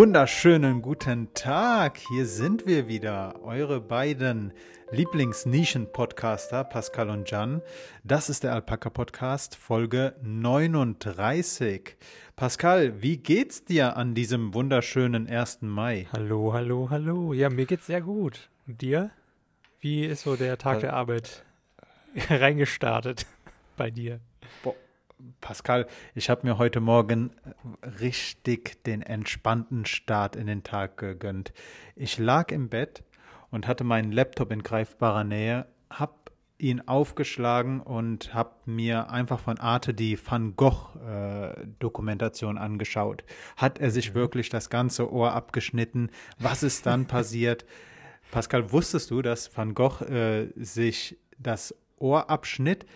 wunderschönen guten Tag. Hier sind wir wieder, eure beiden Lieblingsnischen-Podcaster, Pascal und Jan. Das ist der Alpaka Podcast, Folge 39. Pascal, wie geht's dir an diesem wunderschönen 1. Mai? Hallo, hallo, hallo. Ja, mir geht's sehr gut. Und dir? Wie ist so der Tag der Arbeit reingestartet bei dir? Boah. Pascal, ich habe mir heute Morgen richtig den entspannten Start in den Tag gegönnt. Ich lag im Bett und hatte meinen Laptop in greifbarer Nähe, habe ihn aufgeschlagen und habe mir einfach von Arte die Van Gogh äh, Dokumentation angeschaut. Hat er sich mhm. wirklich das ganze Ohr abgeschnitten? Was ist dann passiert? Pascal, wusstest du, dass Van Gogh äh, sich das Ohr abschnitt?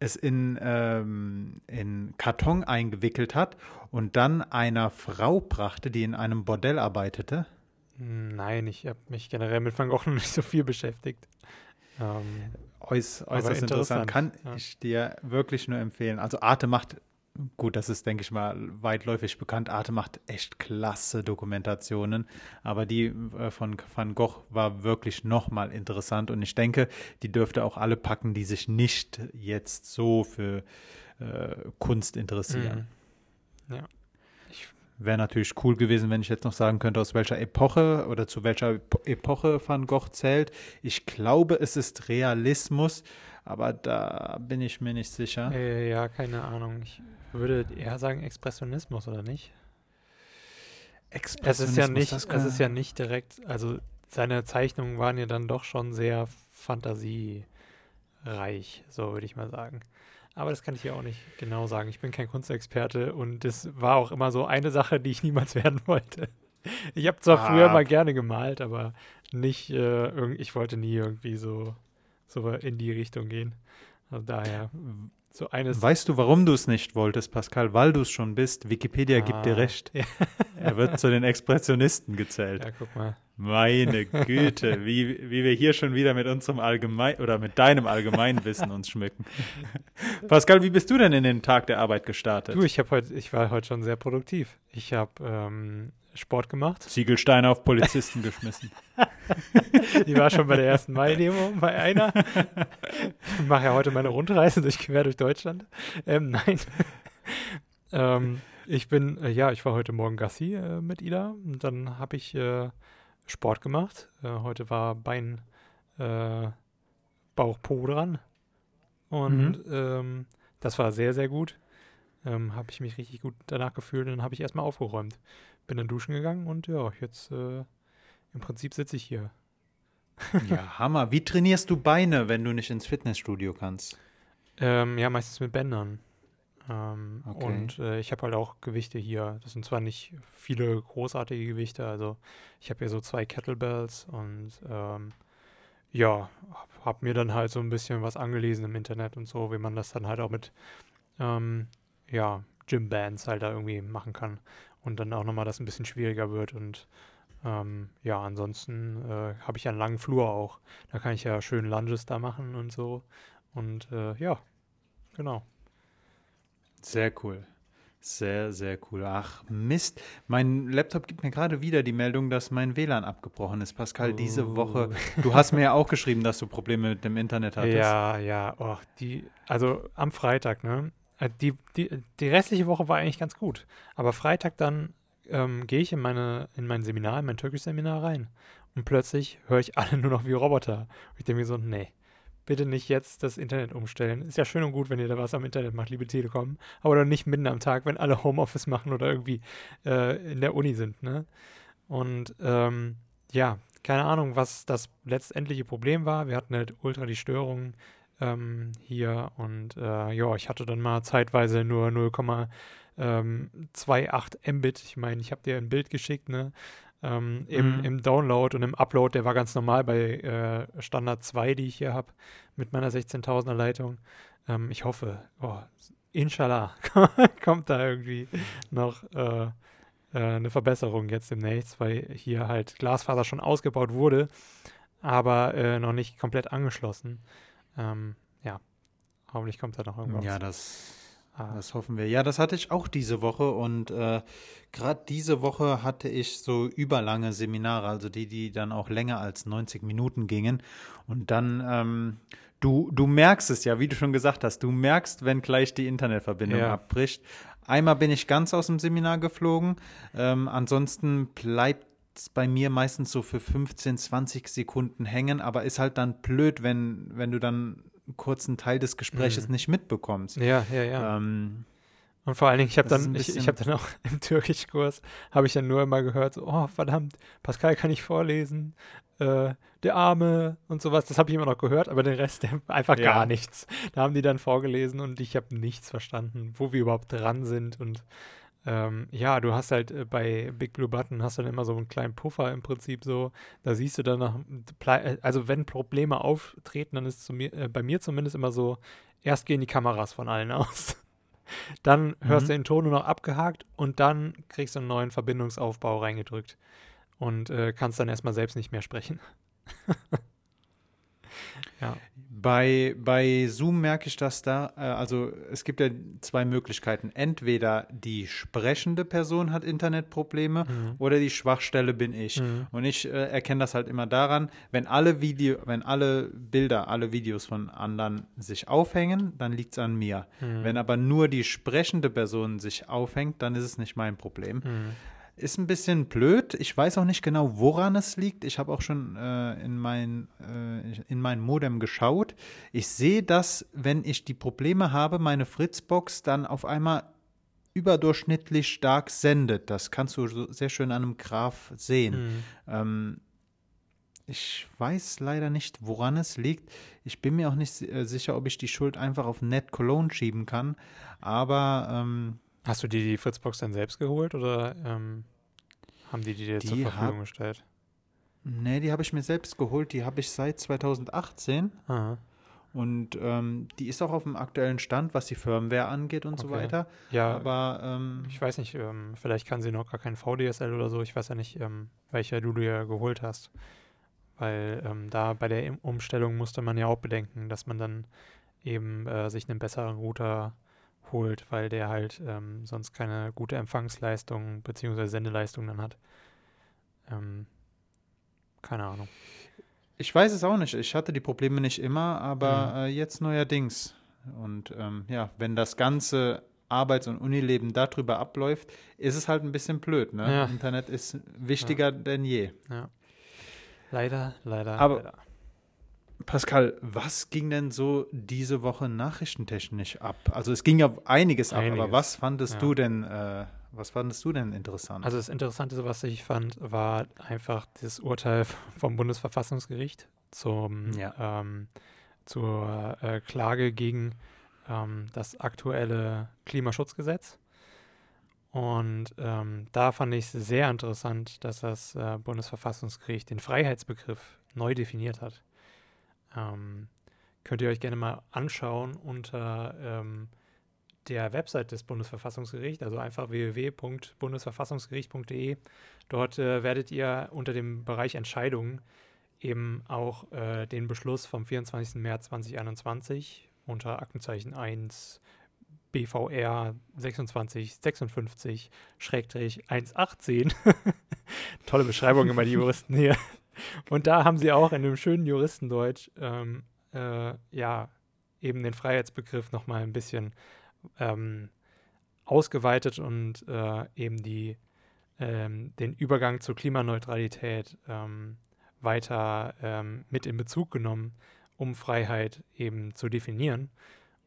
Es in, ähm, in Karton eingewickelt hat und dann einer Frau brachte, die in einem Bordell arbeitete? Nein, ich habe mich generell mit Van Gogh noch nicht so viel beschäftigt. Ähm, Äuß, äußerst interessant. interessant. Kann ja. ich dir wirklich nur empfehlen. Also Arte macht gut, das ist, denke ich mal, weitläufig bekannt. Arte macht echt klasse Dokumentationen, aber die äh, von Van Gogh war wirklich nochmal interessant und ich denke, die dürfte auch alle packen, die sich nicht jetzt so für äh, Kunst interessieren. Mhm. Ja. Wäre natürlich cool gewesen, wenn ich jetzt noch sagen könnte, aus welcher Epoche oder zu welcher Epoche Van Gogh zählt. Ich glaube, es ist Realismus, aber da bin ich mir nicht sicher. Äh, ja, keine Ahnung. Ich würde eher sagen Expressionismus, oder nicht? Expressionismus. Es ist ja nicht, es ist ja nicht direkt, also seine Zeichnungen waren ja dann doch schon sehr fantasiereich, so würde ich mal sagen. Aber das kann ich ja auch nicht genau sagen. Ich bin kein Kunstexperte und das war auch immer so eine Sache, die ich niemals werden wollte. Ich habe zwar ah. früher mal gerne gemalt, aber nicht, äh, ich wollte nie irgendwie so, so in die Richtung gehen. Also daher so eines. Weißt du, warum du es nicht wolltest, Pascal? Weil du es schon bist. Wikipedia ah, gibt dir recht. Ja. er wird zu den Expressionisten gezählt. Ja, guck mal. Meine Güte, wie, wie wir hier schon wieder mit unserem Allgemein oder mit deinem Allgemeinwissen uns schmücken. Pascal, wie bist du denn in den Tag der Arbeit gestartet? Du, ich habe heute, ich war heute schon sehr produktiv. Ich habe ähm, Sport gemacht. Ziegelsteine auf Polizisten geschmissen. Die war schon bei der ersten Mai-Demo bei einer. Ich mache ja heute meine Rundreise durch quer durch Deutschland. Ähm, nein. ähm, ich bin, äh, ja, ich war heute Morgen Gassi äh, mit Ida und dann habe ich äh, Sport gemacht. Äh, heute war Bein, äh, Bauch, Po dran. Und mhm. ähm, das war sehr, sehr gut. Ähm, habe ich mich richtig gut danach gefühlt und dann habe ich erstmal aufgeräumt bin dann duschen gegangen und ja, jetzt äh, im Prinzip sitze ich hier. ja, Hammer. Wie trainierst du Beine, wenn du nicht ins Fitnessstudio kannst? Ähm, ja, meistens mit Bändern. Ähm, okay. Und äh, ich habe halt auch Gewichte hier. Das sind zwar nicht viele großartige Gewichte, also ich habe hier so zwei Kettlebells und ähm, ja, habe mir dann halt so ein bisschen was angelesen im Internet und so, wie man das dann halt auch mit ähm, ja, Gym-Bands halt da irgendwie machen kann und dann auch nochmal das ein bisschen schwieriger wird. Und ähm, ja, ansonsten äh, habe ich einen langen Flur auch. Da kann ich ja schön Lunges da machen und so. Und äh, ja, genau. Sehr cool. Sehr, sehr cool. Ach, Mist. Mein Laptop gibt mir gerade wieder die Meldung, dass mein WLAN abgebrochen ist. Pascal, oh. diese Woche. Du hast mir ja auch geschrieben, dass du Probleme mit dem Internet hattest. Ja, ja. Oh, die, also am Freitag, ne? Äh, die, die, die restliche Woche war eigentlich ganz gut. Aber Freitag dann ähm, gehe ich in, meine, in mein Seminar, in mein Türkisch-Seminar rein. Und plötzlich höre ich alle nur noch wie Roboter. Und ich denke mir so, nee, bitte nicht jetzt das Internet umstellen. Ist ja schön und gut, wenn ihr da was am Internet macht, liebe Telekom. Aber dann nicht mitten am Tag, wenn alle Homeoffice machen oder irgendwie äh, in der Uni sind. Ne? Und ähm, ja, keine Ahnung, was das letztendliche Problem war. Wir hatten halt ultra die Störungen ähm, hier und äh, ja, ich hatte dann mal zeitweise nur 0,28 ähm, Mbit. Ich meine, ich habe dir ein Bild geschickt, ne? Ähm, im, mhm. im, Download und im Upload, der war ganz normal bei äh, Standard 2, die ich hier habe, mit meiner 16.000er Leitung. Ähm, ich hoffe, oh, inshallah, kommt da irgendwie noch äh, äh, eine Verbesserung jetzt demnächst, weil hier halt Glasfaser schon ausgebaut wurde, aber äh, noch nicht komplett angeschlossen. Ähm, ja, hoffentlich kommt da noch irgendwas. Ja, das, Ah. Das hoffen wir. Ja, das hatte ich auch diese Woche und äh, gerade diese Woche hatte ich so überlange Seminare, also die, die dann auch länger als 90 Minuten gingen. Und dann, ähm, du, du merkst es ja, wie du schon gesagt hast, du merkst, wenn gleich die Internetverbindung ja. abbricht. Einmal bin ich ganz aus dem Seminar geflogen, ähm, ansonsten bleibt bei mir meistens so für 15, 20 Sekunden hängen, aber ist halt dann blöd, wenn, wenn du dann einen kurzen Teil des Gesprächs mhm. nicht mitbekommst. Ja, ja, ja. Ähm, und vor allen Dingen, ich habe dann, ich, ich habe dann auch im Türkischkurs, habe ich dann nur immer gehört, so, oh verdammt, Pascal kann ich vorlesen, äh, der Arme und sowas, das habe ich immer noch gehört, aber den Rest einfach ja. gar nichts. Da haben die dann vorgelesen und ich habe nichts verstanden, wo wir überhaupt dran sind und ähm, ja, du hast halt äh, bei Big Blue Button hast dann immer so einen kleinen Puffer im Prinzip so. Da siehst du dann noch, äh, also wenn Probleme auftreten, dann ist mir, äh, bei mir zumindest immer so, erst gehen die Kameras von allen aus. dann hörst mhm. du den Ton nur noch abgehakt und dann kriegst du einen neuen Verbindungsaufbau reingedrückt und äh, kannst dann erstmal selbst nicht mehr sprechen. ja. Bei, bei Zoom merke ich das da, äh, also es gibt ja zwei Möglichkeiten. Entweder die sprechende Person hat Internetprobleme mhm. oder die Schwachstelle bin ich. Mhm. Und ich äh, erkenne das halt immer daran, wenn alle Video, wenn alle Bilder, alle Videos von anderen sich aufhängen, dann liegt es an mir. Mhm. Wenn aber nur die sprechende Person sich aufhängt, dann ist es nicht mein Problem. Ist ein bisschen blöd. Ich weiß auch nicht genau, woran es liegt. Ich habe auch schon äh, in, mein, äh, in mein Modem geschaut. Ich sehe, dass, wenn ich die Probleme habe, meine Fritzbox dann auf einmal überdurchschnittlich stark sendet. Das kannst du so sehr schön an einem Graph sehen. Mhm. Ähm, ich weiß leider nicht, woran es liegt. Ich bin mir auch nicht äh, sicher, ob ich die Schuld einfach auf Net Cologne schieben kann. Aber ähm, Hast du dir die Fritzbox dann selbst geholt oder ähm, haben die die dir die zur Verfügung hab, gestellt? Nee, die habe ich mir selbst geholt. Die habe ich seit 2018. Aha. Und ähm, die ist auch auf dem aktuellen Stand, was die Firmware angeht und okay. so weiter. Ja, aber ähm, ich weiß nicht, ähm, vielleicht kann sie noch gar kein VDSL oder so. Ich weiß ja nicht, ähm, welcher du dir geholt hast. Weil ähm, da bei der Umstellung musste man ja auch bedenken, dass man dann eben äh, sich einen besseren Router holt, weil der halt ähm, sonst keine gute Empfangsleistung bzw. Sendeleistung dann hat. Ähm, keine Ahnung. Ich weiß es auch nicht. Ich hatte die Probleme nicht immer, aber mhm. äh, jetzt neuerdings. Und ähm, ja, wenn das ganze Arbeits- und Unileben darüber abläuft, ist es halt ein bisschen blöd. Ne? Ja. Internet ist wichtiger ja. denn je. Ja. Leider, leider, aber, leider. Pascal, was ging denn so diese Woche nachrichtentechnisch ab? Also es ging ja einiges, einiges. ab, aber was fandest ja. du denn, äh, was fandest du denn interessant? Also das Interessante, was ich fand, war einfach das Urteil vom Bundesverfassungsgericht zum, ja. ähm, zur äh, Klage gegen ähm, das aktuelle Klimaschutzgesetz. Und ähm, da fand ich es sehr interessant, dass das äh, Bundesverfassungsgericht den Freiheitsbegriff neu definiert hat. Ähm, könnt ihr euch gerne mal anschauen unter ähm, der Website des Bundesverfassungsgerichts, also einfach www.bundesverfassungsgericht.de. Dort äh, werdet ihr unter dem Bereich Entscheidungen eben auch äh, den Beschluss vom 24. März 2021 unter Aktenzeichen 1 BVR 2656 Schrägstrich 118. Tolle Beschreibung immer die Juristen hier. Und da haben sie auch in einem schönen Juristendeutsch ähm, äh, ja eben den Freiheitsbegriff nochmal ein bisschen ähm, ausgeweitet und äh, eben die, ähm, den Übergang zur Klimaneutralität ähm, weiter ähm, mit in Bezug genommen, um Freiheit eben zu definieren.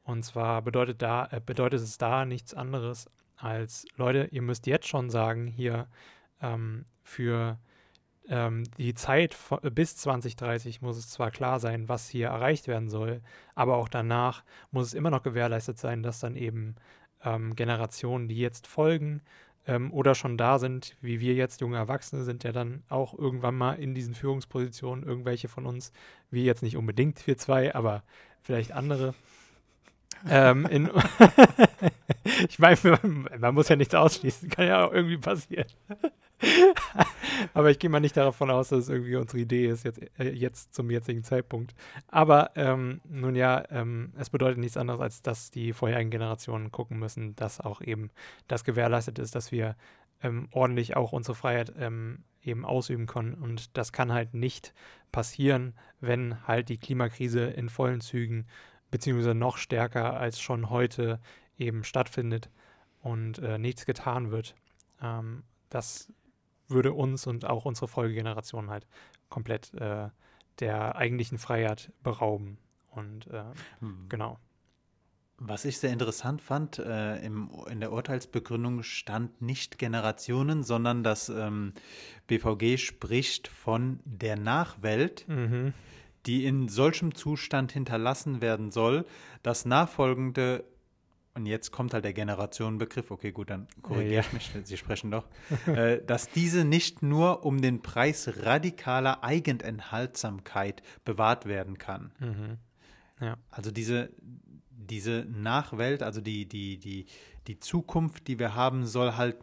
Und zwar bedeutet, da, äh, bedeutet es da nichts anderes als, Leute, ihr müsst jetzt schon sagen, hier ähm, für ähm, die Zeit bis 2030 muss es zwar klar sein, was hier erreicht werden soll, aber auch danach muss es immer noch gewährleistet sein, dass dann eben ähm, Generationen, die jetzt folgen ähm, oder schon da sind, wie wir jetzt junge Erwachsene sind, ja dann auch irgendwann mal in diesen Führungspositionen, irgendwelche von uns, wie jetzt nicht unbedingt wir zwei, aber vielleicht andere, ähm, in ich meine, man muss ja nichts ausschließen, kann ja auch irgendwie passieren. Aber ich gehe mal nicht davon aus, dass es irgendwie unsere Idee ist, jetzt, äh, jetzt zum jetzigen Zeitpunkt. Aber ähm, nun ja, ähm, es bedeutet nichts anderes, als dass die vorherigen Generationen gucken müssen, dass auch eben das gewährleistet ist, dass wir ähm, ordentlich auch unsere Freiheit ähm, eben ausüben können. Und das kann halt nicht passieren, wenn halt die Klimakrise in vollen Zügen beziehungsweise noch stärker als schon heute eben stattfindet und äh, nichts getan wird. Ähm, das würde uns und auch unsere Folgegeneration halt komplett äh, der eigentlichen Freiheit berauben. Und äh, hm. genau. Was ich sehr interessant fand, äh, im, in der Urteilsbegründung stand nicht Generationen, sondern das ähm, BVG spricht von der Nachwelt, mhm. Die in solchem Zustand hinterlassen werden soll, dass nachfolgende und jetzt kommt halt der Generationenbegriff, okay, gut, dann korrigiere ich mich, Sie sprechen doch, äh, dass diese nicht nur um den Preis radikaler Eigenenthaltsamkeit bewahrt werden kann. Mhm. Ja. Also diese, diese Nachwelt, also die, die, die, die Zukunft, die wir haben, soll halt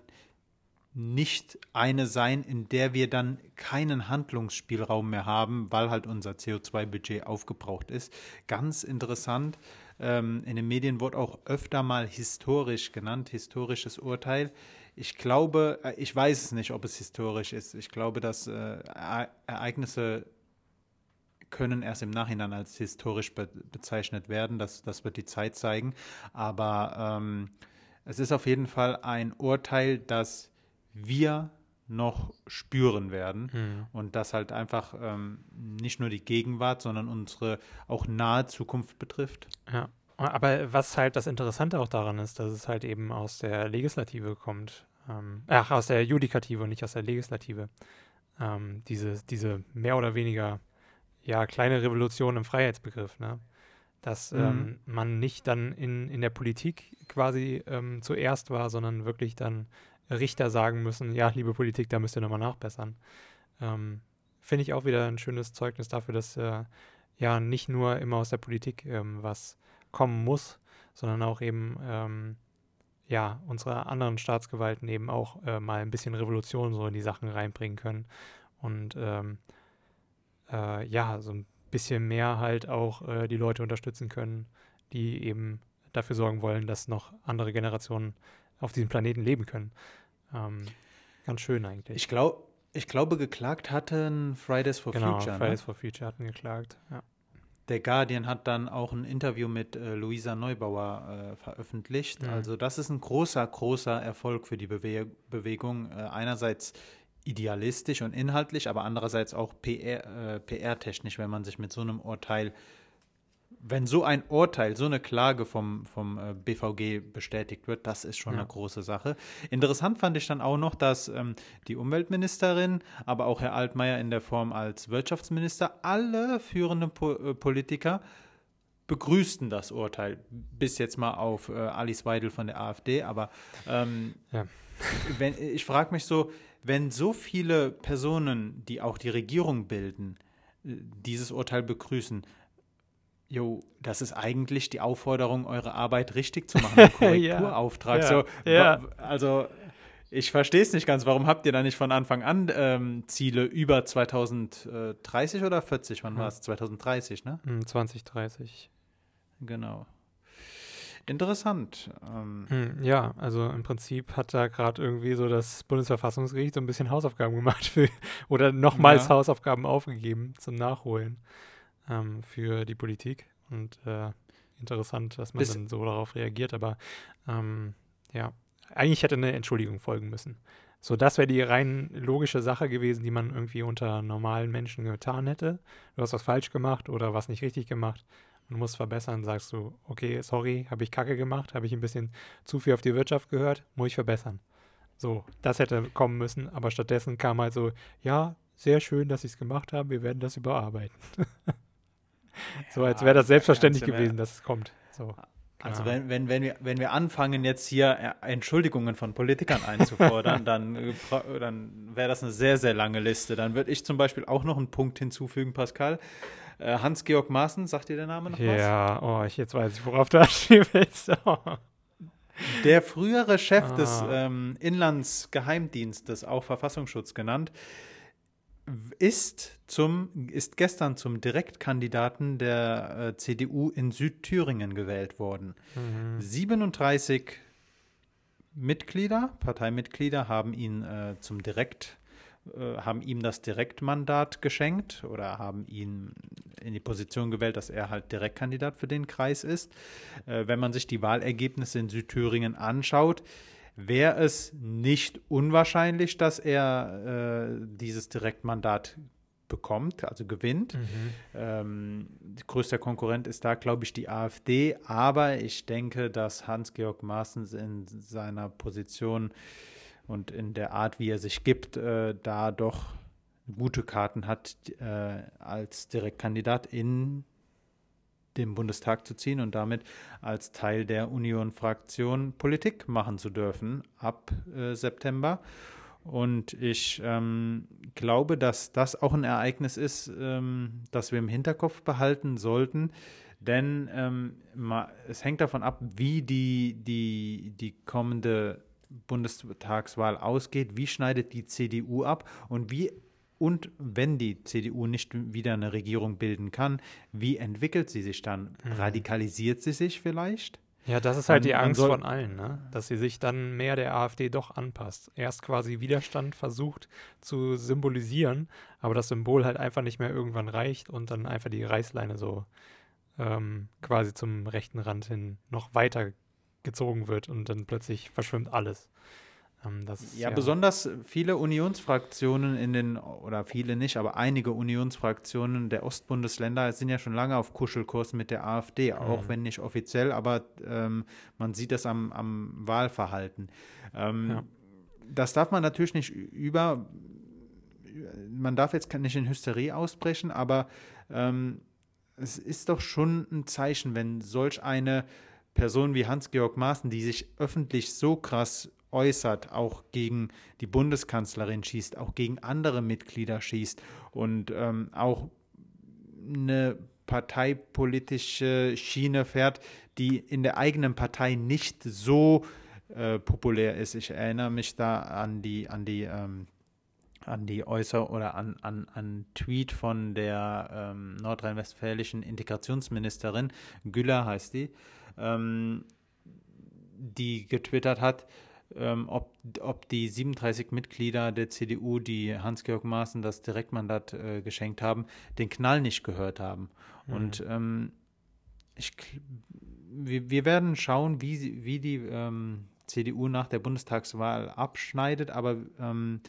nicht eine sein, in der wir dann keinen Handlungsspielraum mehr haben, weil halt unser CO2-Budget aufgebraucht ist. Ganz interessant. Ähm, in den Medien wurde auch öfter mal historisch genannt, historisches Urteil. Ich glaube, äh, ich weiß es nicht, ob es historisch ist. Ich glaube, dass äh, Ereignisse können erst im Nachhinein als historisch be bezeichnet werden. Das, das wird die Zeit zeigen. Aber ähm, es ist auf jeden Fall ein Urteil, das wir noch spüren werden mhm. und das halt einfach ähm, nicht nur die Gegenwart, sondern unsere auch nahe Zukunft betrifft. Ja, aber was halt das Interessante auch daran ist, dass es halt eben aus der Legislative kommt, ähm, ach, aus der Judikative und nicht aus der Legislative. Ähm, diese, diese mehr oder weniger ja, kleine Revolution im Freiheitsbegriff, ne? Dass mhm. ähm, man nicht dann in, in der Politik quasi ähm, zuerst war, sondern wirklich dann Richter sagen müssen, ja, liebe Politik, da müsst ihr nochmal nachbessern. Ähm, Finde ich auch wieder ein schönes Zeugnis dafür, dass äh, ja nicht nur immer aus der Politik ähm, was kommen muss, sondern auch eben ähm, ja unsere anderen Staatsgewalten eben auch äh, mal ein bisschen Revolution so in die Sachen reinbringen können und ähm, äh, ja so ein bisschen mehr halt auch äh, die Leute unterstützen können, die eben dafür sorgen wollen, dass noch andere Generationen auf diesem Planeten leben können. Ähm, ganz schön eigentlich. Ich, glaub, ich glaube, geklagt hatten Fridays for genau, Future. Ne? Fridays ne? for Future hatten geklagt, ja. Der Guardian hat dann auch ein Interview mit äh, Luisa Neubauer äh, veröffentlicht. Mhm. Also das ist ein großer, großer Erfolg für die Bewe Bewegung. Äh, einerseits idealistisch und inhaltlich, aber andererseits auch PR-technisch, PR wenn man sich mit so einem Urteil wenn so ein Urteil, so eine Klage vom, vom äh, BVG bestätigt wird, das ist schon ja. eine große Sache. Interessant fand ich dann auch noch, dass ähm, die Umweltministerin, aber auch Herr Altmaier in der Form als Wirtschaftsminister, alle führenden po äh, Politiker begrüßten das Urteil. Bis jetzt mal auf äh, Alice Weidel von der AfD, aber ähm, ja. wenn, ich frage mich so, wenn so viele Personen, die auch die Regierung bilden, äh, dieses Urteil begrüßen, Jo, das ist eigentlich die Aufforderung, eure Arbeit richtig zu machen, Korrekturauftrag. ja, so, ja. Also ich verstehe es nicht ganz. Warum habt ihr da nicht von Anfang an ähm, Ziele über 2030 oder 40? Wann hm. war es? 2030, ne? 2030. Hm, genau. Interessant. Ähm. Hm, ja, also im Prinzip hat da gerade irgendwie so das Bundesverfassungsgericht so ein bisschen Hausaufgaben gemacht für, oder nochmals ja. Hausaufgaben aufgegeben zum Nachholen ähm, für die Politik. Und äh, interessant, dass man Bis dann so darauf reagiert. Aber ähm, ja, eigentlich hätte eine Entschuldigung folgen müssen. So, das wäre die rein logische Sache gewesen, die man irgendwie unter normalen Menschen getan hätte. Du hast was falsch gemacht oder was nicht richtig gemacht und musst verbessern, sagst du, okay, sorry, habe ich Kacke gemacht, habe ich ein bisschen zu viel auf die Wirtschaft gehört, muss ich verbessern. So, das hätte kommen müssen, aber stattdessen kam halt so, ja, sehr schön, dass sie es gemacht haben, wir werden das überarbeiten. so, als wäre das selbstverständlich gewesen, dass es kommt. So. Also wenn, wenn, wenn, wir, wenn wir anfangen, jetzt hier äh, Entschuldigungen von Politikern einzufordern, dann, äh, dann wäre das eine sehr, sehr lange Liste. Dann würde ich zum Beispiel auch noch einen Punkt hinzufügen, Pascal. Äh, Hans-Georg Maaßen, sagt dir der Name noch was? Ja, oh, ich jetzt weiß ich, worauf du anstehen willst. Oh. Der frühere Chef des Ah. ähm, Inlandsgeheimdienstes, auch Verfassungsschutz genannt, ist, zum, ist gestern zum Direktkandidaten der äh, CDU in Südthüringen gewählt worden. Mhm. 37 Mitglieder, Parteimitglieder, haben ihn äh, zum Direkt, äh, haben ihm das Direktmandat geschenkt oder haben ihn in die Position gewählt, dass er halt Direktkandidat für den Kreis ist. Äh, wenn man sich die Wahlergebnisse in Südthüringen anschaut, wäre es nicht unwahrscheinlich, dass er äh, dieses Direktmandat bekommt, also gewinnt. Mhm. Ähm, größter Konkurrent ist da, glaube ich, die AfD. Aber ich denke, dass Hans-Georg Maaßens in seiner Position und in der Art, wie er sich gibt, äh, da doch gute Karten hat, äh, als Direktkandidat in den Bundestag zu ziehen und damit als Teil der Union-Fraktion Politik machen zu dürfen ab äh, September. Und ich ähm, glaube, dass das auch ein Ereignis ist, ähm, das wir im Hinterkopf behalten sollten. Denn ähm, es hängt davon ab, wie die, die, die kommende Bundestagswahl ausgeht, wie schneidet die CDU ab und wie und wenn die CDU nicht wieder eine Regierung bilden kann, wie entwickelt sie sich dann? Mhm. Radikalisiert sie sich vielleicht? Ja, das ist halt Man- die Angst von allen, ne? dass sie sich dann mehr der AfD doch anpasst. Erst quasi Widerstand versucht zu symbolisieren, aber das Symbol halt einfach nicht mehr irgendwann reicht und dann einfach die Reißleine so ähm, quasi zum rechten Rand hin noch weiter gezogen wird und dann plötzlich verschwimmt alles. Ähm, ist, Ja, besonders viele Unionsfraktionen in den, oder viele nicht, aber einige Unionsfraktionen der Ostbundesländer sind ja schon lange auf Kuschelkurs mit der AfD, auch Mhm. wenn nicht offiziell, aber ähm, man sieht das am, am Wahlverhalten. Ähm, Ja. Das darf man natürlich nicht über, man darf jetzt nicht in Hysterie ausbrechen, aber ähm, es ist doch schon ein Zeichen, wenn solch eine Person wie Hans-Georg Maaßen, die sich öffentlich so krass äußert, auch gegen die Bundeskanzlerin schießt, auch gegen andere Mitglieder schießt und ähm, auch eine parteipolitische Schiene fährt, die in der eigenen Partei nicht so äh, populär ist. Ich erinnere mich da an die, an die, ähm, an die Äußer oder an, an, an Tweet von der ähm, nordrhein-westfälischen Integrationsministerin, Güller heißt die, ähm, die getwittert hat, ähm, ob, ob die 37 Mitglieder der CDU, die Hans-Georg Maaßen das Direktmandat äh, geschenkt haben, den Knall nicht gehört haben. Mhm. Und ähm, ich, wir, wir werden schauen, wie, wie die ähm, CDU nach der Bundestagswahl abschneidet, aber ähm,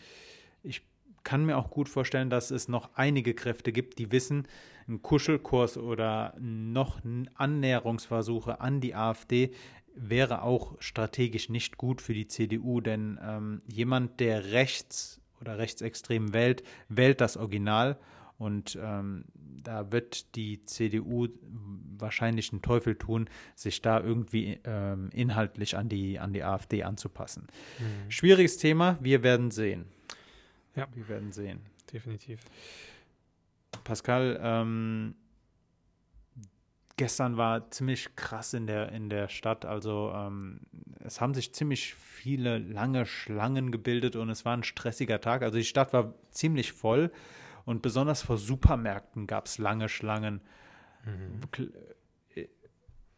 ich kann mir auch gut vorstellen, dass es noch einige Kräfte gibt, die wissen, ein Kuschelkurs oder noch Annäherungsversuche an die AfD wäre auch strategisch nicht gut für die CDU, denn ähm, jemand, der rechts oder rechtsextrem wählt, wählt das Original und ähm, da wird die CDU wahrscheinlich einen Teufel tun, sich da irgendwie ähm, inhaltlich an die, an die AfD anzupassen. Mhm. Schwieriges Thema, wir werden sehen. Ja. Wir werden sehen. Definitiv. Pascal, ähm, gestern war ziemlich krass in der, in der Stadt. Also ähm, es haben sich ziemlich viele lange Schlangen gebildet und es war ein stressiger Tag. Also die Stadt war ziemlich voll und besonders vor Supermärkten gab es lange Schlangen. Mhm. Kl-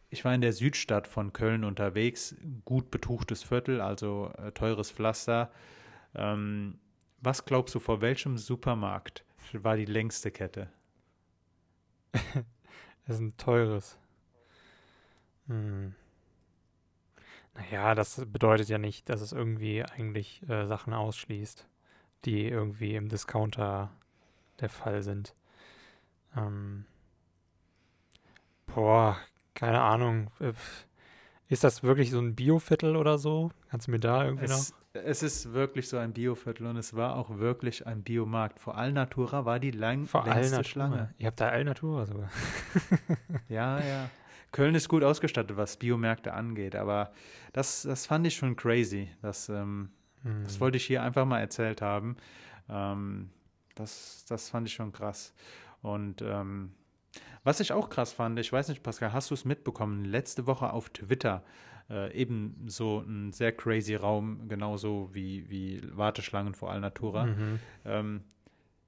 Ich war in der Südstadt von Köln unterwegs, gut betuchtes Viertel, also äh, teures Pflaster. Ähm, was glaubst du, vor welchem Supermarkt war die längste Kette? Das ist ein teures. Hm. Naja, das bedeutet ja nicht, dass es irgendwie eigentlich äh, Sachen ausschließt, die irgendwie im Discounter der Fall sind. Ähm, boah, keine Ahnung. Äh, Ist das wirklich so ein Bioviertel oder so? Kannst du mir da irgendwie noch? Es, ist wirklich so ein Bioviertel und es war auch wirklich ein Biomarkt. Vor Alnatura war die lang, Vor längste Alnatura. Schlange. Ihr habt da Alnatura sogar. Ja, ja. Köln ist gut ausgestattet, was Biomärkte angeht, aber das, das fand ich schon crazy. Das, ähm, Hm. das wollte ich hier einfach mal erzählt haben. Ähm, das, das fand ich schon krass. Und ähm, was ich auch krass fand, ich weiß nicht, Pascal, hast du es mitbekommen? Letzte Woche auf Twitter äh, ebenso ein sehr crazy Raum, genauso wie, wie Warteschlangen vor Alnatura. Mhm. Ähm,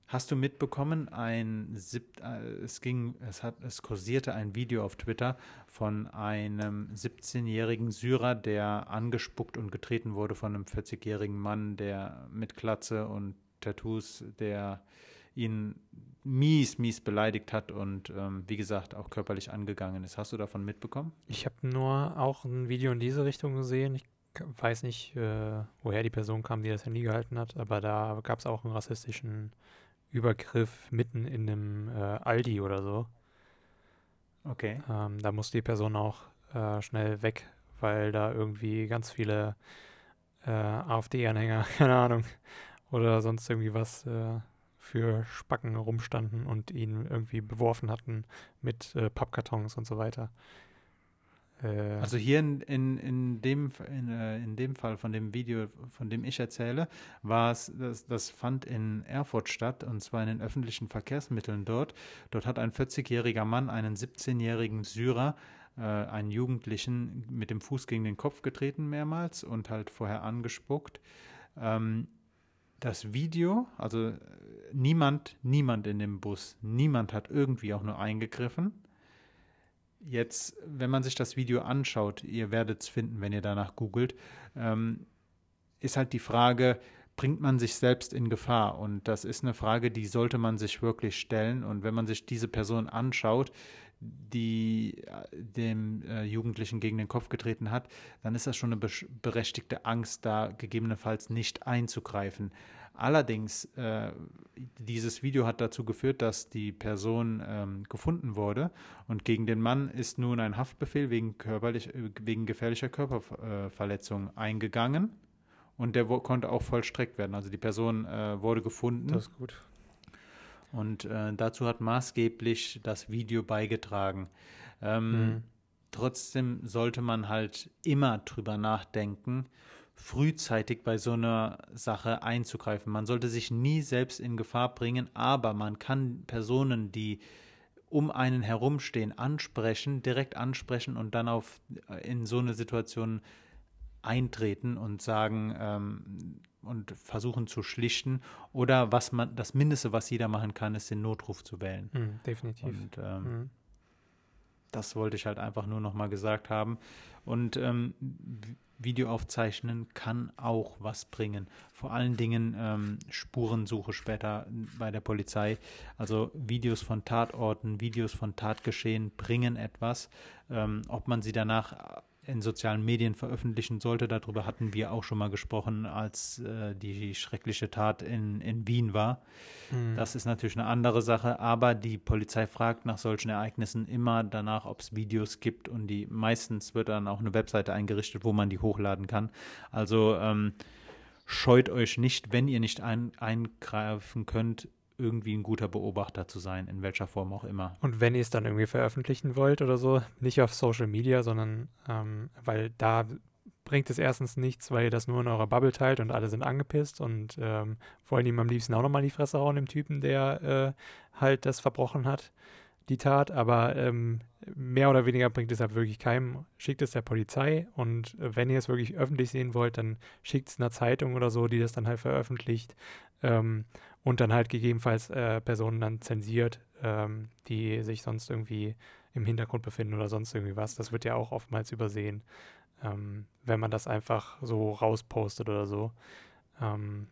hast du mitbekommen, ein Sieb äh, es ging, es hat, es kursierte ein Video auf Twitter von einem 17-jährigen Syrer, der angespuckt und getreten wurde von einem 40-jährigen Mann, der mit Glatze und Tattoos, der ihn mies, mies beleidigt hat und ähm, wie gesagt auch körperlich angegangen ist. Hast du davon mitbekommen? Ich habe nur auch ein Video in diese Richtung gesehen. Ich weiß nicht, äh, woher die Person kam, die das Handy gehalten hat, aber da gab es auch einen rassistischen Übergriff mitten in einem äh, Aldi oder so. Okay. Ähm, da musste die Person auch äh, schnell weg, weil da irgendwie ganz viele äh, AfD-Anhänger, keine Ahnung, oder sonst irgendwie was äh, für Spacken rumstanden und ihn irgendwie beworfen hatten mit äh, Pappkartons und so weiter. Äh, Also hier in, in, in, dem, in, äh, in dem Fall von dem Video, von dem ich erzähle, war es, das, das fand in Erfurt statt und zwar in den öffentlichen Verkehrsmitteln dort. Dort hat ein 40-jähriger Mann einen 17-jährigen Syrer, äh, einen Jugendlichen, mit dem Fuß gegen den Kopf getreten mehrmals und halt vorher angespuckt. Ähm, das Video, also äh, niemand, niemand in dem Bus, niemand hat irgendwie auch nur eingegriffen. Jetzt, wenn man sich das Video anschaut, ihr werdet es finden, wenn ihr danach googelt, ähm, ist halt die Frage, bringt man sich selbst in Gefahr? Und das ist eine Frage, die sollte man sich wirklich stellen. Und wenn man sich diese Person anschaut, die äh, dem äh, Jugendlichen gegen den Kopf getreten hat, dann ist das schon eine berechtigte Angst, da gegebenenfalls nicht einzugreifen. Allerdings, äh, dieses Video hat dazu geführt, dass die Person ähm, gefunden wurde und gegen den Mann ist nun ein Haftbefehl wegen, körperlich, äh, wegen gefährlicher Körperverletzung eingegangen und der konnte auch vollstreckt werden. Also die Person äh, wurde gefunden das ist gut. Und äh, dazu hat maßgeblich das Video beigetragen. Ähm, Mhm. Trotzdem sollte man halt immer drüber nachdenken, frühzeitig bei so einer Sache einzugreifen. Man sollte sich nie selbst in Gefahr bringen, aber man kann Personen, die um einen herumstehen, ansprechen, direkt ansprechen und dann auf in so eine Situation eintreten und sagen ähm, und versuchen zu schlichten. Oder was man, das Mindeste, was jeder machen kann, ist den Notruf zu wählen. Mhm, definitiv. Und ähm, Mhm. das wollte ich halt einfach nur nochmal gesagt haben. Und ähm, Video aufzeichnen kann auch was bringen. Vor allen Dingen ähm, Spurensuche später bei der Polizei. Also Videos von Tatorten, Videos von Tatgeschehen bringen etwas. Ähm, ob man sie danach in sozialen Medien veröffentlichen sollte, darüber hatten wir auch schon mal gesprochen, als äh, die schreckliche Tat in, in Wien war. Mhm. Das ist natürlich eine andere Sache, aber die Polizei fragt nach solchen Ereignissen immer danach, ob es Videos gibt und die meistens wird dann auch eine Webseite eingerichtet, wo man die hochladen kann. Also ähm, scheut euch nicht, wenn ihr nicht ein, eingreifen könnt, irgendwie ein guter Beobachter zu sein, in welcher Form auch immer. Und wenn ihr es dann irgendwie veröffentlichen wollt oder so, nicht auf Social Media, sondern ähm, weil da bringt es erstens nichts, weil ihr das nur in eurer Bubble teilt und alle sind angepisst und ähm, wollen ihm am liebsten auch nochmal die Fresse hauen, dem Typen, der äh, halt das verbrochen hat, die Tat. Aber ähm, mehr oder weniger bringt es halt wirklich keinem. Schickt es der Polizei und äh, wenn ihr es wirklich öffentlich sehen wollt, dann schickt es einer Zeitung oder so, die das dann halt veröffentlicht. Ähm, und dann halt gegebenenfalls äh, Personen dann zensiert, ähm, die sich sonst irgendwie im Hintergrund befinden oder sonst irgendwie was. Das wird ja auch oftmals übersehen, ähm, wenn man das einfach so rauspostet oder so. Ähm,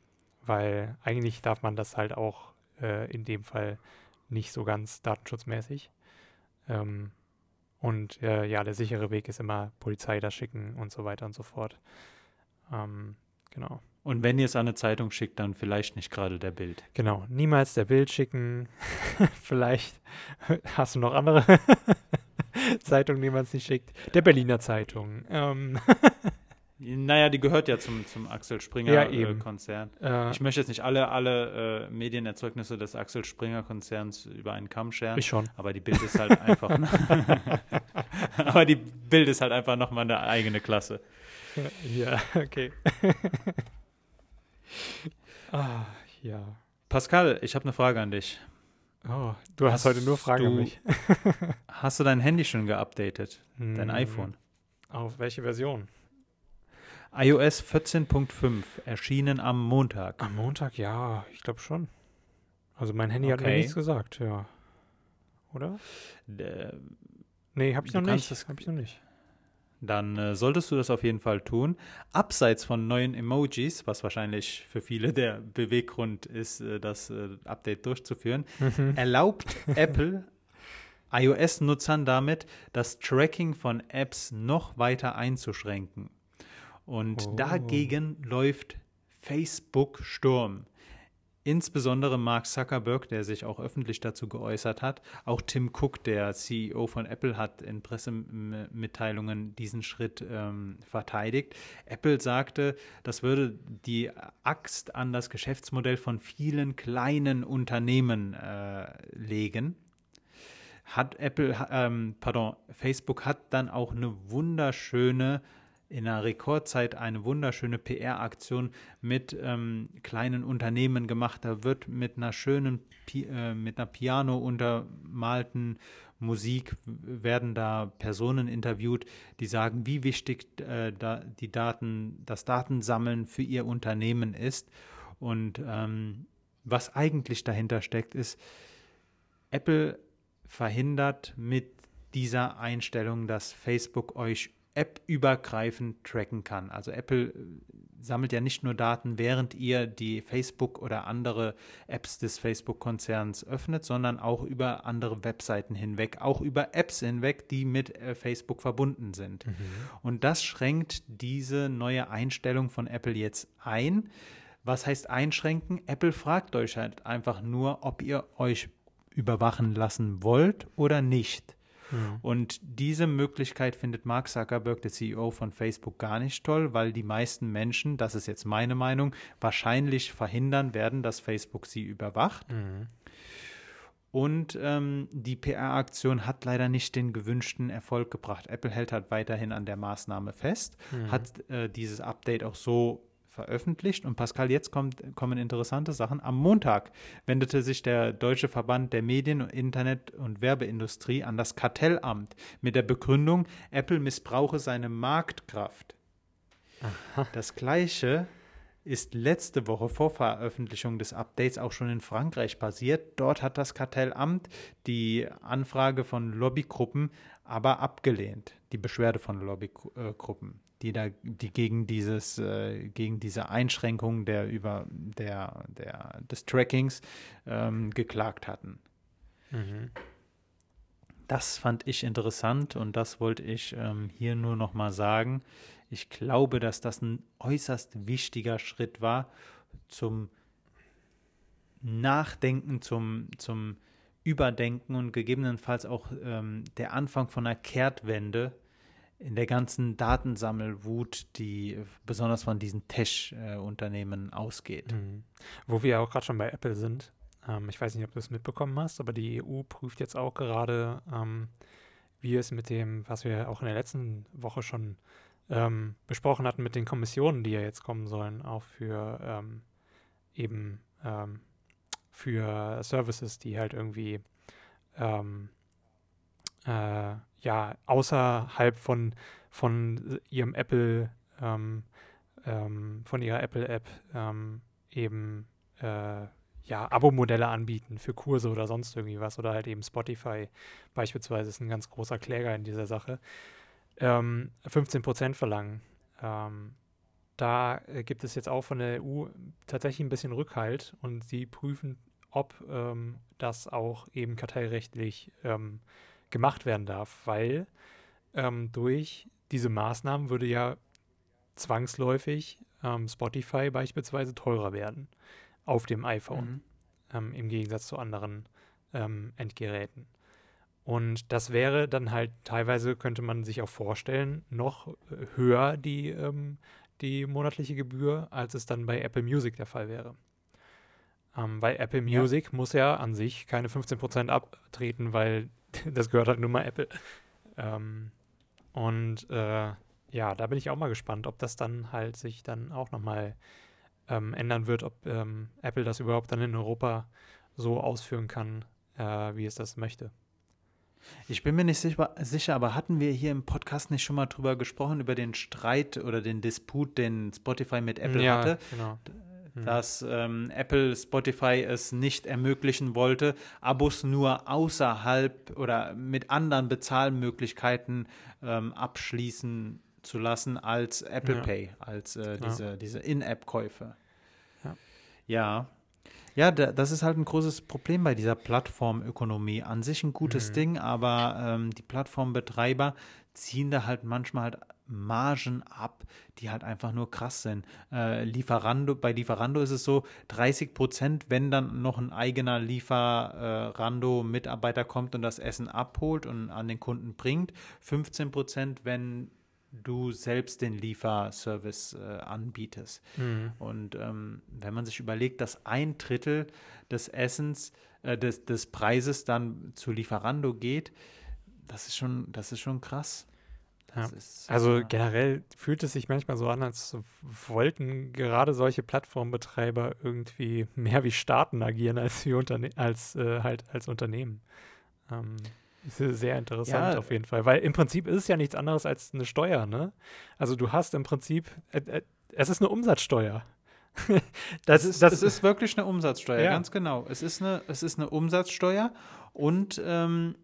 weil eigentlich darf man das halt auch äh, in dem Fall nicht so ganz datenschutzmäßig. Ähm, und äh, ja, der sichere Weg ist immer Polizei da schicken und so weiter und so fort. Ähm, genau. Und wenn ihr es an eine Zeitung schickt, dann vielleicht nicht gerade der Bild. Genau, niemals der Bild schicken. Vielleicht hast du noch andere Zeitungen, die man es nicht schickt. Der Berliner Zeitung. Ähm, Naja, die gehört ja zum, zum Axel Ja, Springer eben. äh, Konzern. äh, Ich möchte jetzt nicht alle, alle äh, Medienerzeugnisse des Axel Springer Konzerns über einen Kamm scheren. ich schon. Aber die Bild ist halt einfach. aber die Bild ist halt einfach nochmal eine eigene Klasse. Ja, okay. ah, ja. Pascal, ich habe eine Frage an dich. Oh, du hast heute nur Fragen an mich. Hast du dein Handy schon geupdatet? Dein Hm, iPhone? Auf welche Version? iOS 14.5 erschienen am Montag. Am Montag, ja, ich glaube schon. Also mein Handy hat mir Okay. nichts gesagt, ja. Oder? Äh, Nee, habe ich noch nicht. Habe ich noch nicht. dann äh, solltest du das auf jeden Fall tun. Abseits von neuen Emojis, was wahrscheinlich für viele der Beweggrund ist, äh, das äh, Update durchzuführen, erlaubt Apple iOS-Nutzern damit, das Tracking von Apps noch weiter einzuschränken. Und Oh. dagegen läuft Facebook Sturm. Insbesondere Mark Zuckerberg, der sich auch öffentlich dazu geäußert hat, auch Tim Cook, der CEO von Apple, hat in Pressemitteilungen diesen Schritt ähm, verteidigt. Apple sagte, das würde die Axt an das Geschäftsmodell von vielen kleinen Unternehmen äh, legen hat Apple, ähm, pardon, Facebook hat dann auch eine wunderschöne, in einer Rekordzeit eine wunderschöne PR-Aktion mit ähm, kleinen Unternehmen gemacht. Da wird mit einer schönen, Pi äh, mit einer Piano untermalten Musik werden da Personen interviewt, die sagen, wie wichtig äh, da die Daten, das Datensammeln für ihr Unternehmen ist. Und ähm, was eigentlich dahinter steckt, ist, Apple verhindert mit dieser Einstellung, dass Facebook euch app-übergreifend tracken kann. Also Apple äh, sammelt ja nicht nur Daten, während ihr die Facebook oder andere Apps des Facebook-Konzerns öffnet, sondern auch über andere Webseiten hinweg, auch über Apps hinweg, die mit äh, Facebook verbunden sind. Und das schränkt diese neue Einstellung von Apple jetzt ein. Was heißt einschränken? Apple fragt euch halt einfach nur, ob ihr euch überwachen lassen wollt oder nicht. Mhm. Und diese Möglichkeit findet Mark Zuckerberg, der CEO von Facebook, gar nicht toll, weil die meisten Menschen, das ist jetzt meine Meinung, wahrscheinlich verhindern werden, dass Facebook sie überwacht. Mhm. Und ähm, die PR-Aktion hat leider nicht den gewünschten Erfolg gebracht. Apple hält halt weiterhin an der Maßnahme fest, Mhm. hat äh, dieses Update auch so veröffentlicht. Und Pascal, jetzt kommt, kommen interessante Sachen. Am Montag wendete sich der Deutsche Verband der Medien-, Internet- und Werbeindustrie an das Kartellamt mit der Begründung, Apple missbrauche seine Marktkraft. Das gleiche ist letzte Woche vor Veröffentlichung des Updates auch schon in Frankreich passiert. Dort hat das Kartellamt die Anfrage von Lobbygruppen aber abgelehnt, die Beschwerde von Lobbygruppen, die da, die gegen dieses, äh, gegen diese Einschränkung der über der, der des Trackings ähm, geklagt hatten. Mhm. Das fand ich interessant und das wollte ich ähm, hier nur noch mal sagen. Ich glaube, dass das ein äußerst wichtiger Schritt war zum Nachdenken, zum, zum Überdenken und gegebenenfalls auch ähm, der Anfang von einer Kehrtwende in der ganzen Datensammelwut, die besonders von diesen Tech-Unternehmen ausgeht. Mhm. Wo wir ja auch gerade schon bei Apple sind. Ähm, ich weiß nicht, ob du es mitbekommen hast, aber die EU prüft jetzt auch gerade, ähm, wie es mit dem, was wir auch in der letzten Woche schon ähm, besprochen hatten, mit den Kommissionen, die ja jetzt kommen sollen, auch für ähm, eben ähm, für Services, die halt irgendwie ähm, äh, ja außerhalb von, von ihrem Apple ähm, ähm, von ihrer Apple-App ähm, eben äh, ja, Abo-Modelle anbieten für Kurse oder sonst irgendwie was oder halt eben Spotify beispielsweise ist ein ganz großer Kläger in dieser Sache, ähm, 15% verlangen. Ähm, da äh, gibt es jetzt auch von der EU tatsächlich ein bisschen Rückhalt und sie prüfen, ob ähm, das auch eben kartellrechtlich ähm, gemacht werden darf, weil ähm, durch diese Maßnahmen würde ja zwangsläufig ähm, Spotify beispielsweise teurer werden auf dem iPhone Mhm. ähm, im Gegensatz zu anderen ähm, Endgeräten. Und das wäre dann halt teilweise, könnte man sich auch vorstellen, noch äh, höher die, ähm, die monatliche Gebühr, als es dann bei Apple Music der Fall wäre. Ähm, weil Apple Ja. Music muss ja an sich keine 15% abtreten, weil das gehört halt nur mal Apple. Ähm, und äh, ja, da bin ich auch mal gespannt, ob das dann halt sich dann auch nochmal ähm, ändern wird, ob ähm, Apple das überhaupt dann in Europa so ausführen kann, äh, wie es das möchte. Ich bin mir nicht sicher, sicher, aber hatten wir hier im Podcast nicht schon mal drüber gesprochen, über den Streit oder den Disput, den Spotify mit Apple ja, hatte? genau. Hm. dass ähm, Apple Spotify es nicht ermöglichen wollte, Abos nur außerhalb oder mit anderen Bezahlmöglichkeiten ähm, abschließen zu lassen als Apple Ja. Pay, als äh, Ja. diese, diese In-App-Käufe. Ja. Ja. Ja, da, das ist halt ein großes Problem bei dieser Plattformökonomie. An sich ein gutes Mhm. Ding, aber ähm, die Plattformbetreiber ziehen da halt manchmal halt Margen ab, die halt einfach nur krass sind. Äh, Lieferando, bei Lieferando ist es so, 30 Prozent, wenn dann noch ein eigener Lieferando-Mitarbeiter kommt und das Essen abholt und an den Kunden bringt. 15 Prozent, wenn du selbst den Lieferservice äh, anbietest. Mhm. Und ähm, wenn man sich überlegt, dass ein Drittel des Essens, äh, des, des Preises dann zu Lieferando geht, das ist schon, das ist schon krass. Ja. ist, Also äh, generell fühlt es sich manchmal so an, als wollten gerade solche Plattformbetreiber irgendwie mehr wie Staaten agieren als wie Unterne als äh, halt als Unternehmen. Ähm, ist sehr interessant Ja. auf jeden Fall, weil im Prinzip ist es ja nichts anderes als eine Steuer, ne? Also du hast im Prinzip, äh, äh, es ist eine Umsatzsteuer. das ist, das es ist wirklich eine Umsatzsteuer, Ja. ganz genau. Es ist eine, es ist eine Umsatzsteuer und ähm,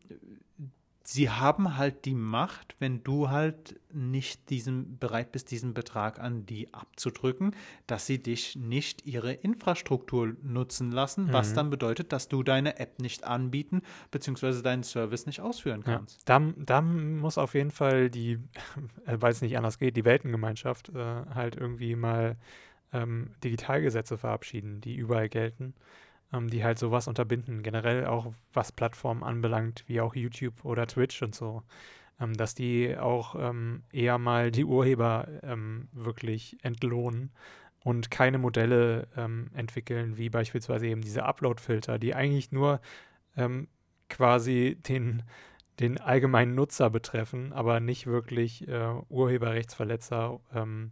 sie haben halt die Macht, wenn du halt nicht diesen, bereit bist, diesen Betrag an die abzudrücken, dass sie dich nicht ihre Infrastruktur nutzen lassen, was Mhm. dann bedeutet, dass du deine App nicht anbieten bzw. deinen Service nicht ausführen Ja, kannst. da, da muss auf jeden Fall die, äh, weil es nicht anders geht, die Weltengemeinschaft äh, halt irgendwie mal ähm, Digitalgesetze verabschieden, die überall gelten, ähm, die halt sowas unterbinden. Generell auch was Plattformen anbelangt, wie auch YouTube oder Twitch und so. Ähm, dass die auch ähm, eher mal die Urheber ähm, wirklich entlohnen und keine Modelle ähm, entwickeln, wie beispielsweise eben diese Upload-Filter, die eigentlich nur ähm, quasi den den allgemeinen Nutzer betreffen, aber nicht wirklich äh, Urheberrechtsverletzer ähm,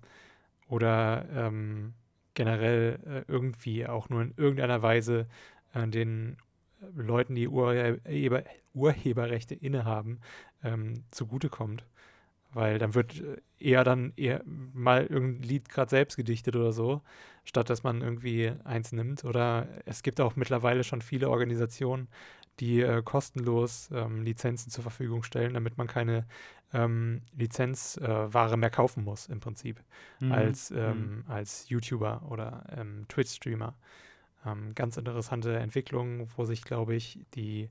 oder ähm, generell äh, irgendwie auch nur in irgendeiner Weise äh, den Leuten, die Urheber, Urheberrechte innehaben, ähm, zugutekommt. Weil dann wird äh, eher dann eher mal irgendein Lied gerade selbst gedichtet oder so, statt dass man irgendwie eins nimmt. Oder es gibt auch mittlerweile schon viele Organisationen, die äh, kostenlos ähm, Lizenzen zur Verfügung stellen, damit man keine ähm, Lizenzware äh, mehr kaufen muss, im Prinzip, Mhm. als, Mhm. ähm, als YouTuber oder ähm, Twitch-Streamer. Ähm, ganz interessante Entwicklung, wo sich, glaube ich, die,